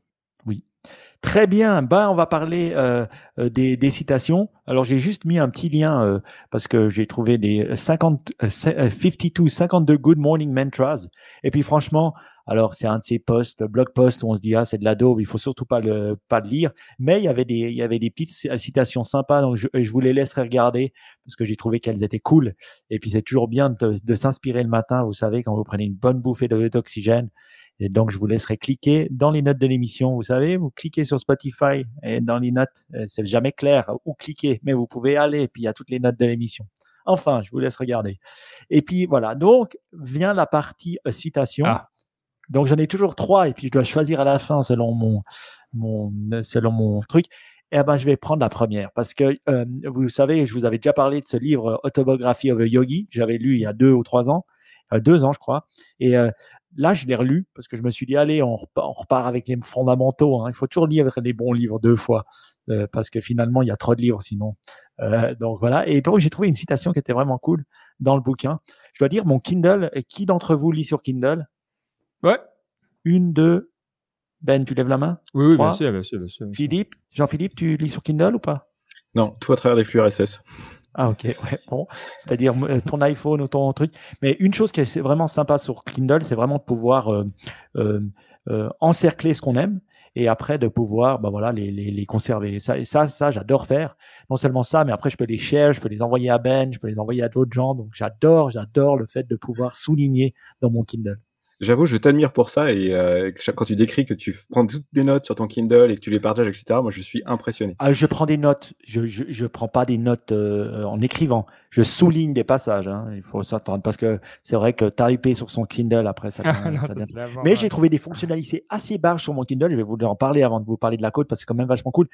Très bien. Ben, on va parler euh, euh, des, des, citations. Alors, j'ai juste mis un petit lien euh, parce que j'ai trouvé des 50, 52, 52 Good Morning Mantras. Et puis, franchement, alors c'est un de ces posts, blog posts où on se dit ah c'est de la daube, il faut surtout pas le pas le lire. Mais il y avait des il y avait des petites citations sympas, donc je, je vous les laisserai regarder parce que j'ai trouvé qu'elles étaient cool. Et puis c'est toujours bien de, de s'inspirer le matin, vous savez, quand vous prenez une bonne bouffée d'oxygène. Et donc, je vous laisserai cliquer dans les notes de l'émission. Vous savez, vous cliquez sur Spotify et dans les notes, euh, c'est jamais clair où cliquer, mais vous pouvez aller et puis il y a toutes les notes de l'émission. Enfin, je vous laisse regarder. Et puis voilà. Donc vient la partie euh, citation. Ah. Donc j'en ai toujours trois et puis je dois choisir à la fin selon mon mon selon mon truc. Eh ben, je vais prendre la première parce que euh, vous savez, je vous avais déjà parlé de ce livre Autobiographie of a Yogi. J'avais lu il y a deux ou trois ans, deux ans je crois. Et euh, Là, je l'ai relu parce que je me suis dit, allez, on repart, avec les fondamentaux. Hein. Il faut toujours lire les bons livres deux fois euh, parce que finalement, il y a trop de livres sinon. Euh, donc voilà. Et donc, j'ai trouvé une citation qui était vraiment cool dans le bouquin. Je dois dire, mon Kindle, qui d'entre vous lit sur Kindle? Ouais. Une, deux. Ben, tu lèves la main? Oui, oui bien, sûr, bien sûr, Philippe, Jean-Philippe, tu lis sur Kindle ou pas? Non, tout à travers des flux RSS. Ah ok, [LAUGHS] ouais, bon, c'est-à-dire euh, ton iPhone ou ton truc. Mais une chose qui est vraiment sympa sur Kindle, c'est vraiment de pouvoir euh, euh, euh encercler ce qu'on aime et après de pouvoir bah voilà les, les, les conserver. Et ça, et ça, ça j'adore faire. Non seulement ça, mais après je peux les share, je peux les envoyer à Ben, je peux les envoyer à d'autres gens. Donc j'adore, j'adore le fait de pouvoir souligner dans mon Kindle. J'avoue, je t'admire pour ça et euh, quand tu décris que tu prends toutes des notes sur ton Kindle et que tu les partages, etc. Moi, je suis impressionné. Ah, je prends des notes. Je je, je prends pas des notes euh, en écrivant. Je souligne des passages. Hein. Il faut s'attendre parce que c'est vrai que typer sur son Kindle après ça. [LAUGHS] Ça devient... Mais j'ai trouvé des fonctionnalités assez barges sur mon Kindle. Je vais vous en parler avant de vous parler de la code parce que c'est quand même vachement cool.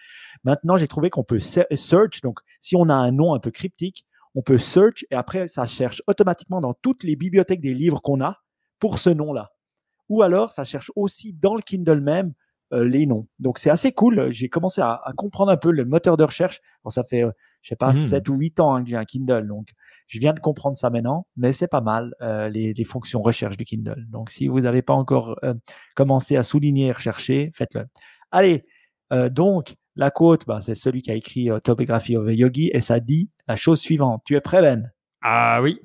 Maintenant, j'ai trouvé qu'on peut search. Donc, si on a un nom un peu cryptique, on peut search et après ça cherche automatiquement dans toutes les bibliothèques des livres qu'on a pour ce nom-là. Ou alors, ça cherche aussi dans le Kindle même euh, les noms. Donc, c'est assez cool. J'ai commencé à, comprendre un peu le moteur de recherche. ça fait, euh, je sais pas, 7 mmh. ou 8 ans hein, que j'ai un Kindle. Donc, je viens de comprendre ça maintenant, mais c'est pas mal, euh, les, les, fonctions recherche du Kindle. Donc, si vous n'avez pas encore commencé à souligner et rechercher, faites-le. Allez, donc, la quote, bah, c'est celui qui a écrit Autobiography of a Yogi et ça dit la chose suivante. Tu es prêt, Ben? Ah oui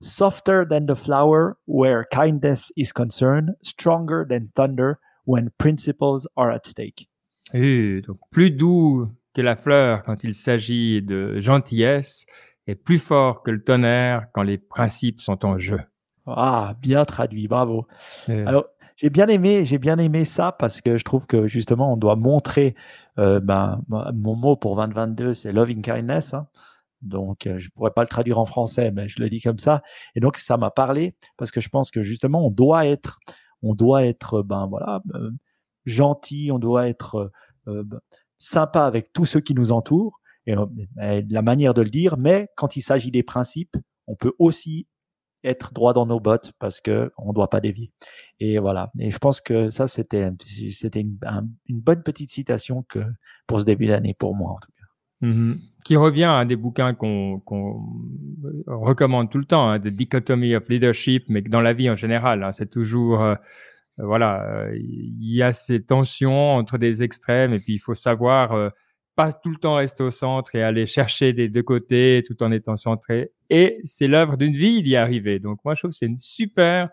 softer than the flower where kindness is concerned, stronger than thunder when principles are at stake. Et donc plus doux que la fleur quand il s'agit de gentillesse et plus fort que le tonnerre quand les principes sont en jeu. Ah, bien traduit, bravo. Alors, j'ai bien aimé, j'ai bien aimé ça parce que je trouve que justement on doit montrer, euh, ben, mon mot pour 2022 c'est loving kindness. Hein. Donc, euh, je pourrais pas le traduire en français, mais je le dis comme ça. Et donc, ça m'a parlé parce que je pense que justement, on doit être, on doit être, ben voilà, euh, gentil, on doit être euh, ben, sympa avec tous ceux qui nous entourent. Et, la manière de le dire, mais quand il s'agit des principes, on peut aussi être droit dans nos bottes parce que on doit pas dévier. Et voilà. Et je pense que ça, c'était, c'était une, une bonne petite citation que pour ce début d'année pour moi en tout cas. Mmh qui revient à des bouquins qu'on recommande tout le temps, hein, The Dichotomy of Leadership, mais dans la vie en général, hein, c'est toujours, euh, voilà, euh, il y a ces tensions entre des extrêmes et puis il faut savoir euh, pas tout le temps rester au centre et aller chercher des deux côtés tout en étant centré. Et c'est l'œuvre d'une vie d'y arriver. Donc moi, je trouve que c'est une super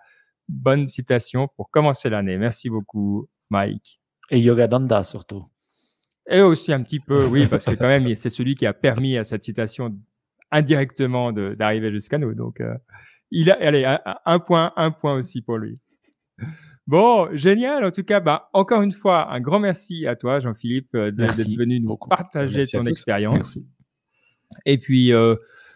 bonne citation pour commencer l'année. Merci beaucoup, Mike. Et Yoga Danda surtout. Et aussi un petit peu, oui, parce que quand même, c'est celui qui a permis à cette citation indirectement d'arriver jusqu'à nous. Donc, euh, il a, allez, un, point, un point aussi pour lui. Bon, génial. En tout cas, bah, encore une fois, un grand merci à toi, Jean-Philippe, euh, d'être venu nous partager ton expérience. Et puis, euh,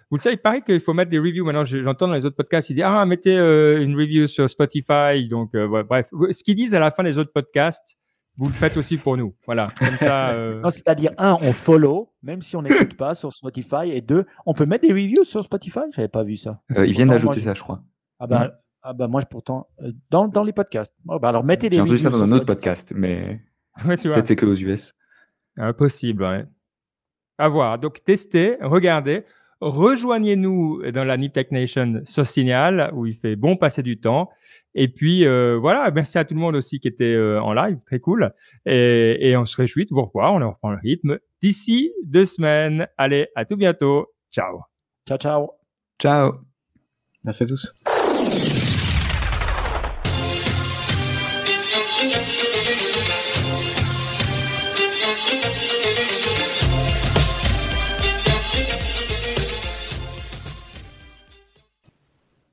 vous le savez, il paraît qu'il faut mettre des reviews. Maintenant, j'entends dans les autres podcasts, ils disent ah mettez euh, une review sur Spotify. Donc, ouais, bref, ce qu'ils disent à la fin des autres podcasts, vous le faites aussi pour nous. Voilà. Comme ça. [LAUGHS] Euh... c'est-à-dire un, on follow, même si on n'écoute pas sur Spotify, et deux, on peut mettre des reviews sur Spotify? J'avais pas vu ça. Euh, ils viennent d'ajouter ça, je crois. Ah bah, ah bah moi pourtant euh, dans, dans les podcasts. Oh, bah alors mettez des reviews. J'ai entendu ça dans un autre podcast, mais [LAUGHS] ouais, peut-être c'est que aux US. Impossible. Ouais. À voir. Donc testez, regardez. Rejoignez-nous dans la Nip Nation sur Signal où il fait bon passer du temps. Et puis euh, voilà, merci à tout le monde aussi qui était euh, en live, très cool. Et, et, on se réjouit de vous revoir, on reprend le rythme d'ici deux semaines. Allez, à tout bientôt. Ciao. Ciao, ciao. Ciao. Merci à tous.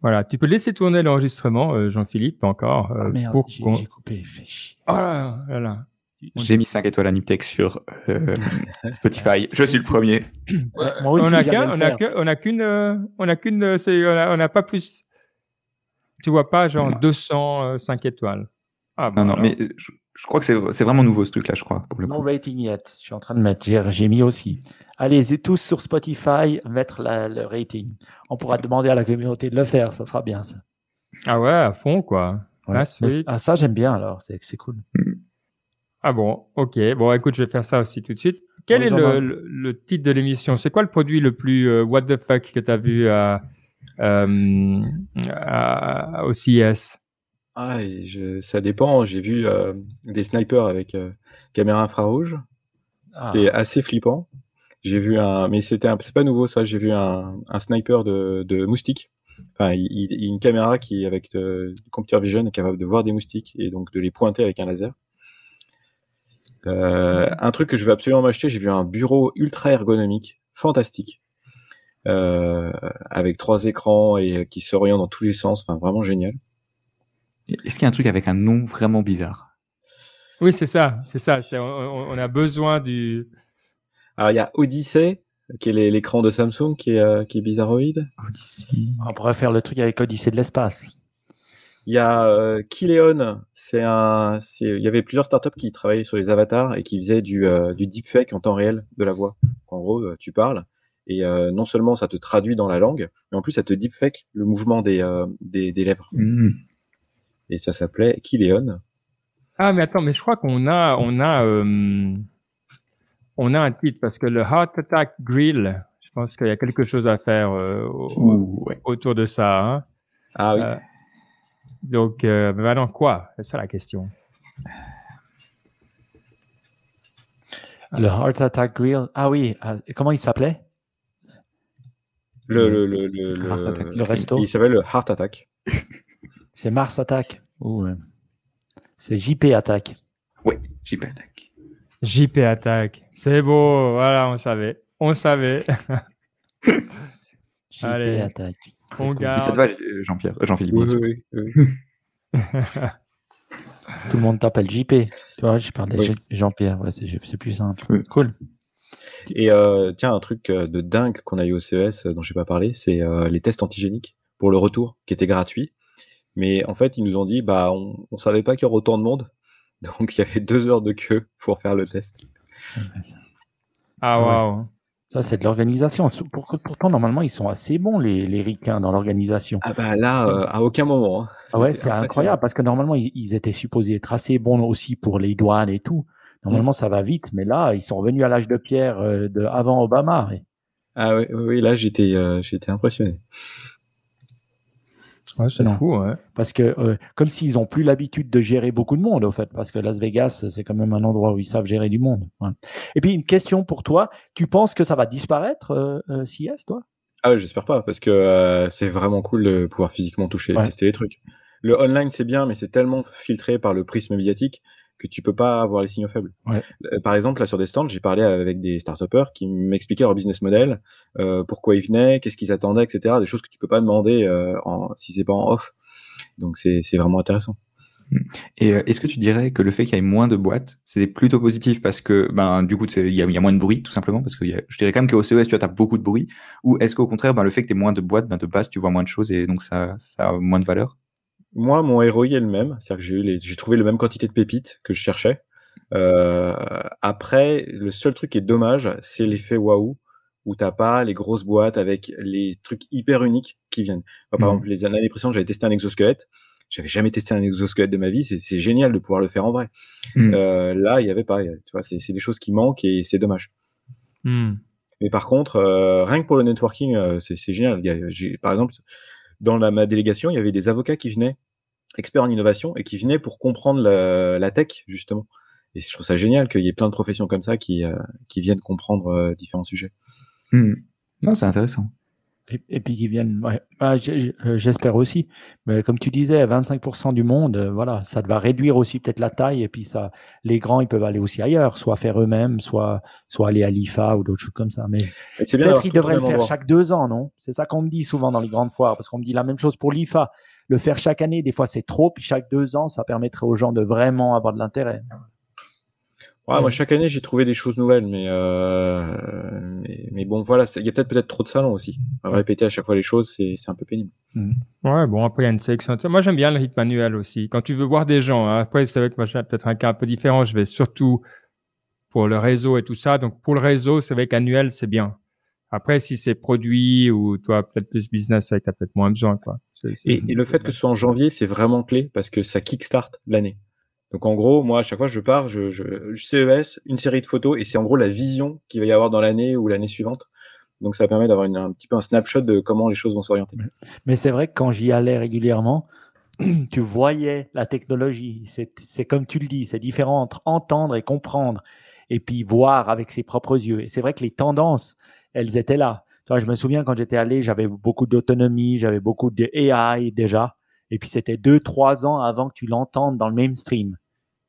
Voilà, tu peux laisser tourner l'enregistrement, euh, Jean-Philippe, encore. Euh, ah merde, pour j'ai coupé, fait chier. Oh là, là, J'ai mis 5 étoiles à Niptech sur euh, [LAUGHS] Spotify. Je suis le premier. moi aussi, on a qu'un, on a qu'une, on a qu'une, on a qu'une, on n'a pas plus. Tu vois pas genre 205 étoiles. Ah, non, non, mais je, je crois que c'est vraiment nouveau ce truc-là, je crois. Pour le non rating yet. Je suis en train de mettre. J'ai mis aussi. Allez, tous sur Spotify, mettre le rating. On pourra demander à la communauté de le faire. Ça sera bien, ça. Ah ouais, à fond, quoi. Ah, ah, ça, j'aime bien, alors. C'est cool. Ah bon, ok. Bon, écoute, je vais faire ça aussi tout de suite. Quel est le, le, titre de l'émission? C'est quoi le produit le plus euh, what the fuck que tu as vu à, euh, à, au CES ah, je, ça dépend. J'ai vu euh, des snipers avec euh, caméra infrarouge. Ah. C'était assez flippant. J'ai vu un, mais c'était c'est pas nouveau ça. J'ai vu un, un sniper de, de moustiques. Enfin, il, il, une caméra qui avec de, du computer vision est capable de voir des moustiques et donc de les pointer avec un laser. Euh, un truc que je veux absolument m'acheter, j'ai vu un bureau ultra ergonomique, fantastique, euh, avec trois écrans et qui s'oriente dans tous les sens, enfin vraiment génial. Est-ce qu'il y a un truc avec un nom vraiment bizarre? Oui, c'est ça, c'est ça. On, a besoin du. Alors il y a Odyssey, qui est l'écran de Samsung, qui est, euh, qui est bizarroïde. Odyssey. On pourrait faire le truc avec Odyssey de l'espace. Il y a euh, Kileon, c'est un, il y avait plusieurs startups qui travaillaient sur les avatars et qui faisaient du, euh, du deepfake en temps réel de la voix. En gros, euh, tu parles et euh, non seulement ça te traduit dans la langue, mais en plus ça te deepfake le mouvement des, des, des, lèvres. Mmh. Et ça s'appelait Kileon. Ah mais attends, mais je crois qu'on a, on a, on a un titre parce que le Heart Attack Grill, je pense qu'il y a quelque chose à faire autour de ça. Hein. Ah oui. Donc, euh, maintenant quoi? C'est ça la question. Le Heart Attack Grill. Ah oui, ah, comment il s'appelait? Le, le, le, le, le resto. Il s'appelle le Heart Attack. C'est Mars Attack ou euh, c'est JP Attack. Oui, JP Attack. JP Attack. C'est beau, voilà, on savait. On savait. [LAUGHS] JP Allez. Attack. On garde. ça te va, Jean-Pierre, euh, Jean-Philippe. Oui, oui, [LAUGHS] Tout le monde t'appelle JP. Tu vois, je parle de Jean-Pierre. Ouais, c'est plus simple. Cool. Et euh, tiens, un truc euh, de dingue qu'on a eu au CES dont je n'ai pas parlé, c'est les tests antigéniques pour le retour, qui étaient gratuits. Mais en fait, ils nous ont dit, bah, on, on savait pas qu'il y aurait autant de monde, [LAUGHS] donc il y avait deux heures de queue pour faire le test. Ah waouh. Ça, c'est de l'organisation. Pourtant, normalement, ils sont assez bons, les, les ricains, dans l'organisation. Ah bah là, euh, à aucun moment. Hein. Ah ouais, c'est incroyable, parce que normalement, ils, étaient supposés être assez bons aussi pour les douanes et tout. Normalement, mm. ça va vite, mais là, ils sont revenus à l'âge de pierre euh, de avant Obama. Ah oui, oui, là, j'étais euh, j'étais impressionné c'est fou, ouais. Parce que euh, comme s'ils ont plus l'habitude de gérer beaucoup de monde, au fait, parce que Las Vegas, c'est quand même un endroit où ils savent gérer du monde. Et puis une question pour toi, tu penses que ça va disparaître euh, euh CS, toi? Ah ouais, j'espère pas, parce que euh, c'est vraiment cool de pouvoir physiquement toucher, et tester les trucs. Le online c'est bien, mais c'est tellement filtré par le prisme médiatique que tu peux pas avoir les signaux faibles. Ouais. Euh, par exemple, là sur des stands, j'ai parlé avec des start qui m'expliquaient leur business model, euh, pourquoi ils venaient, qu'est-ce qu'ils attendaient, etc. Des choses que tu peux pas demander euh, en, si c'est pas en off. Donc c'est vraiment intéressant. Et euh, est-ce que tu dirais que le fait qu'il y ait moins de boîtes, c'est plutôt positif parce que ben du coup il y a, y a, moins de bruit tout simplement parce que y a, je dirais quand même qu'au CES tu as beaucoup de bruit ou est-ce qu'au contraire ben, le fait que tu aies moins de boîtes ben, de base tu vois moins de choses et donc ça ça a moins de valeur? Moi, mon ROI est le même, c'est-à-dire que j'ai eu les, j'ai trouvé la même quantité de pépites que je cherchais. Euh, après, le seul truc qui est dommage, c'est l'effet waouh, où t'as pas les grosses boîtes avec les trucs hyper uniques qui viennent. par mmh. exemple, les années précédentes, j'avais testé un exosquelette. J'avais jamais testé un exosquelette de ma vie. C'est, c'est génial de pouvoir le faire en vrai. Mmh. Euh, là, il y avait pas. Tu vois, c'est, c'est des choses qui manquent et c'est dommage. Mmh. Mais par contre, euh, rien que pour le networking, euh, c'est, c'est génial. J'ai, par exemple, dans la, ma délégation, il y avait des avocats qui venaient, experts en innovation, et qui venaient pour comprendre la, la tech, justement. Et je trouve ça génial qu'il y ait plein de professions comme ça qui, euh, qui viennent comprendre euh, différents sujets. Hmm. Non, c'est intéressant. Et, puis qui viennent. Ouais. Ah, euh, j'espère aussi. Mais comme tu disais, 25% du monde, euh, voilà, ça va réduire aussi peut-être la taille. Et puis ça, les grands, ils peuvent aller aussi ailleurs, soit faire eux-mêmes, soit, soit aller à l'IFA ou d'autres choses comme ça. Mais peut-être qu'ils devraient le faire chaque deux ans, non? C'est ça qu'on me dit souvent dans les grandes foires, parce qu'on me dit la même chose pour l'IFA. Le faire chaque année, des fois c'est trop, puis chaque deux ans, ça permettrait aux gens de vraiment avoir de l'intérêt. Ouais, moi chaque année j'ai trouvé des choses nouvelles, mais euh, mais, bon voilà, il y a peut-être peut-être trop de salons aussi. répéter à chaque fois les choses, c'est c'est un peu pénible. Mm. Ouais, bon après il y a une sélection. Moi j'aime bien le rythme manuel aussi. Quand tu veux voir des gens, hein, après c'est vrai que moi j'ai peut-être un cas un peu différent. Je vais surtout pour le réseau et tout ça. Donc pour le réseau, c'est vrai qu'annuel c'est bien. Après si c'est produit ou toi peut-être plus business, ça t'as peut-être moins besoin quoi. et, et, le fait que ce soit en janvier, c'est vraiment clé parce que ça kickstart l'année. Donc en gros, moi à chaque fois je pars, je, je, CES, une série de photos et c'est en gros la vision qu'il va y avoir dans l'année ou l'année suivante. Donc ça permet d'avoir un petit peu un snapshot de comment les choses vont s'orienter. Mais c'est vrai que quand j'y allais régulièrement, [CLEARS THROAT] tu voyais la technologie. C'est comme tu le dis, c'est différent entre entendre et comprendre. et puis voir avec ses propres yeux. Et c'est vrai que les tendances, elles étaient là. je me souviens quand j'étais allé, j'avais beaucoup d'autonomie, j'avais beaucoup de AI déjà. Et puis c'était deux, trois ans avant que tu l'entendes dans le mainstream,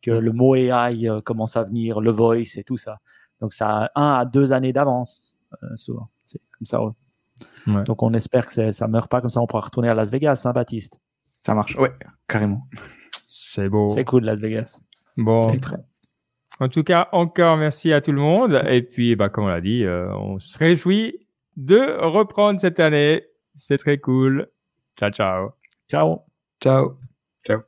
que le mot AI euh, commence à venir, le voice et tout ça. Donc ça a un à deux années d'avance, euh, souvent. C'est comme ça. Donc on espère que ça ne meurt pas comme ça, on pourra retourner à Las Vegas, hein, Baptiste Ça marche, ouais, carrément. C'est beau. C'est cool, Las Vegas. Bon. En tout cas, encore merci à tout le monde. Et puis, bah, comme on l'a dit, euh, on se réjouit de reprendre cette année. C'est très cool. Ciao, ciao. Ciao. Ciao. Ciao.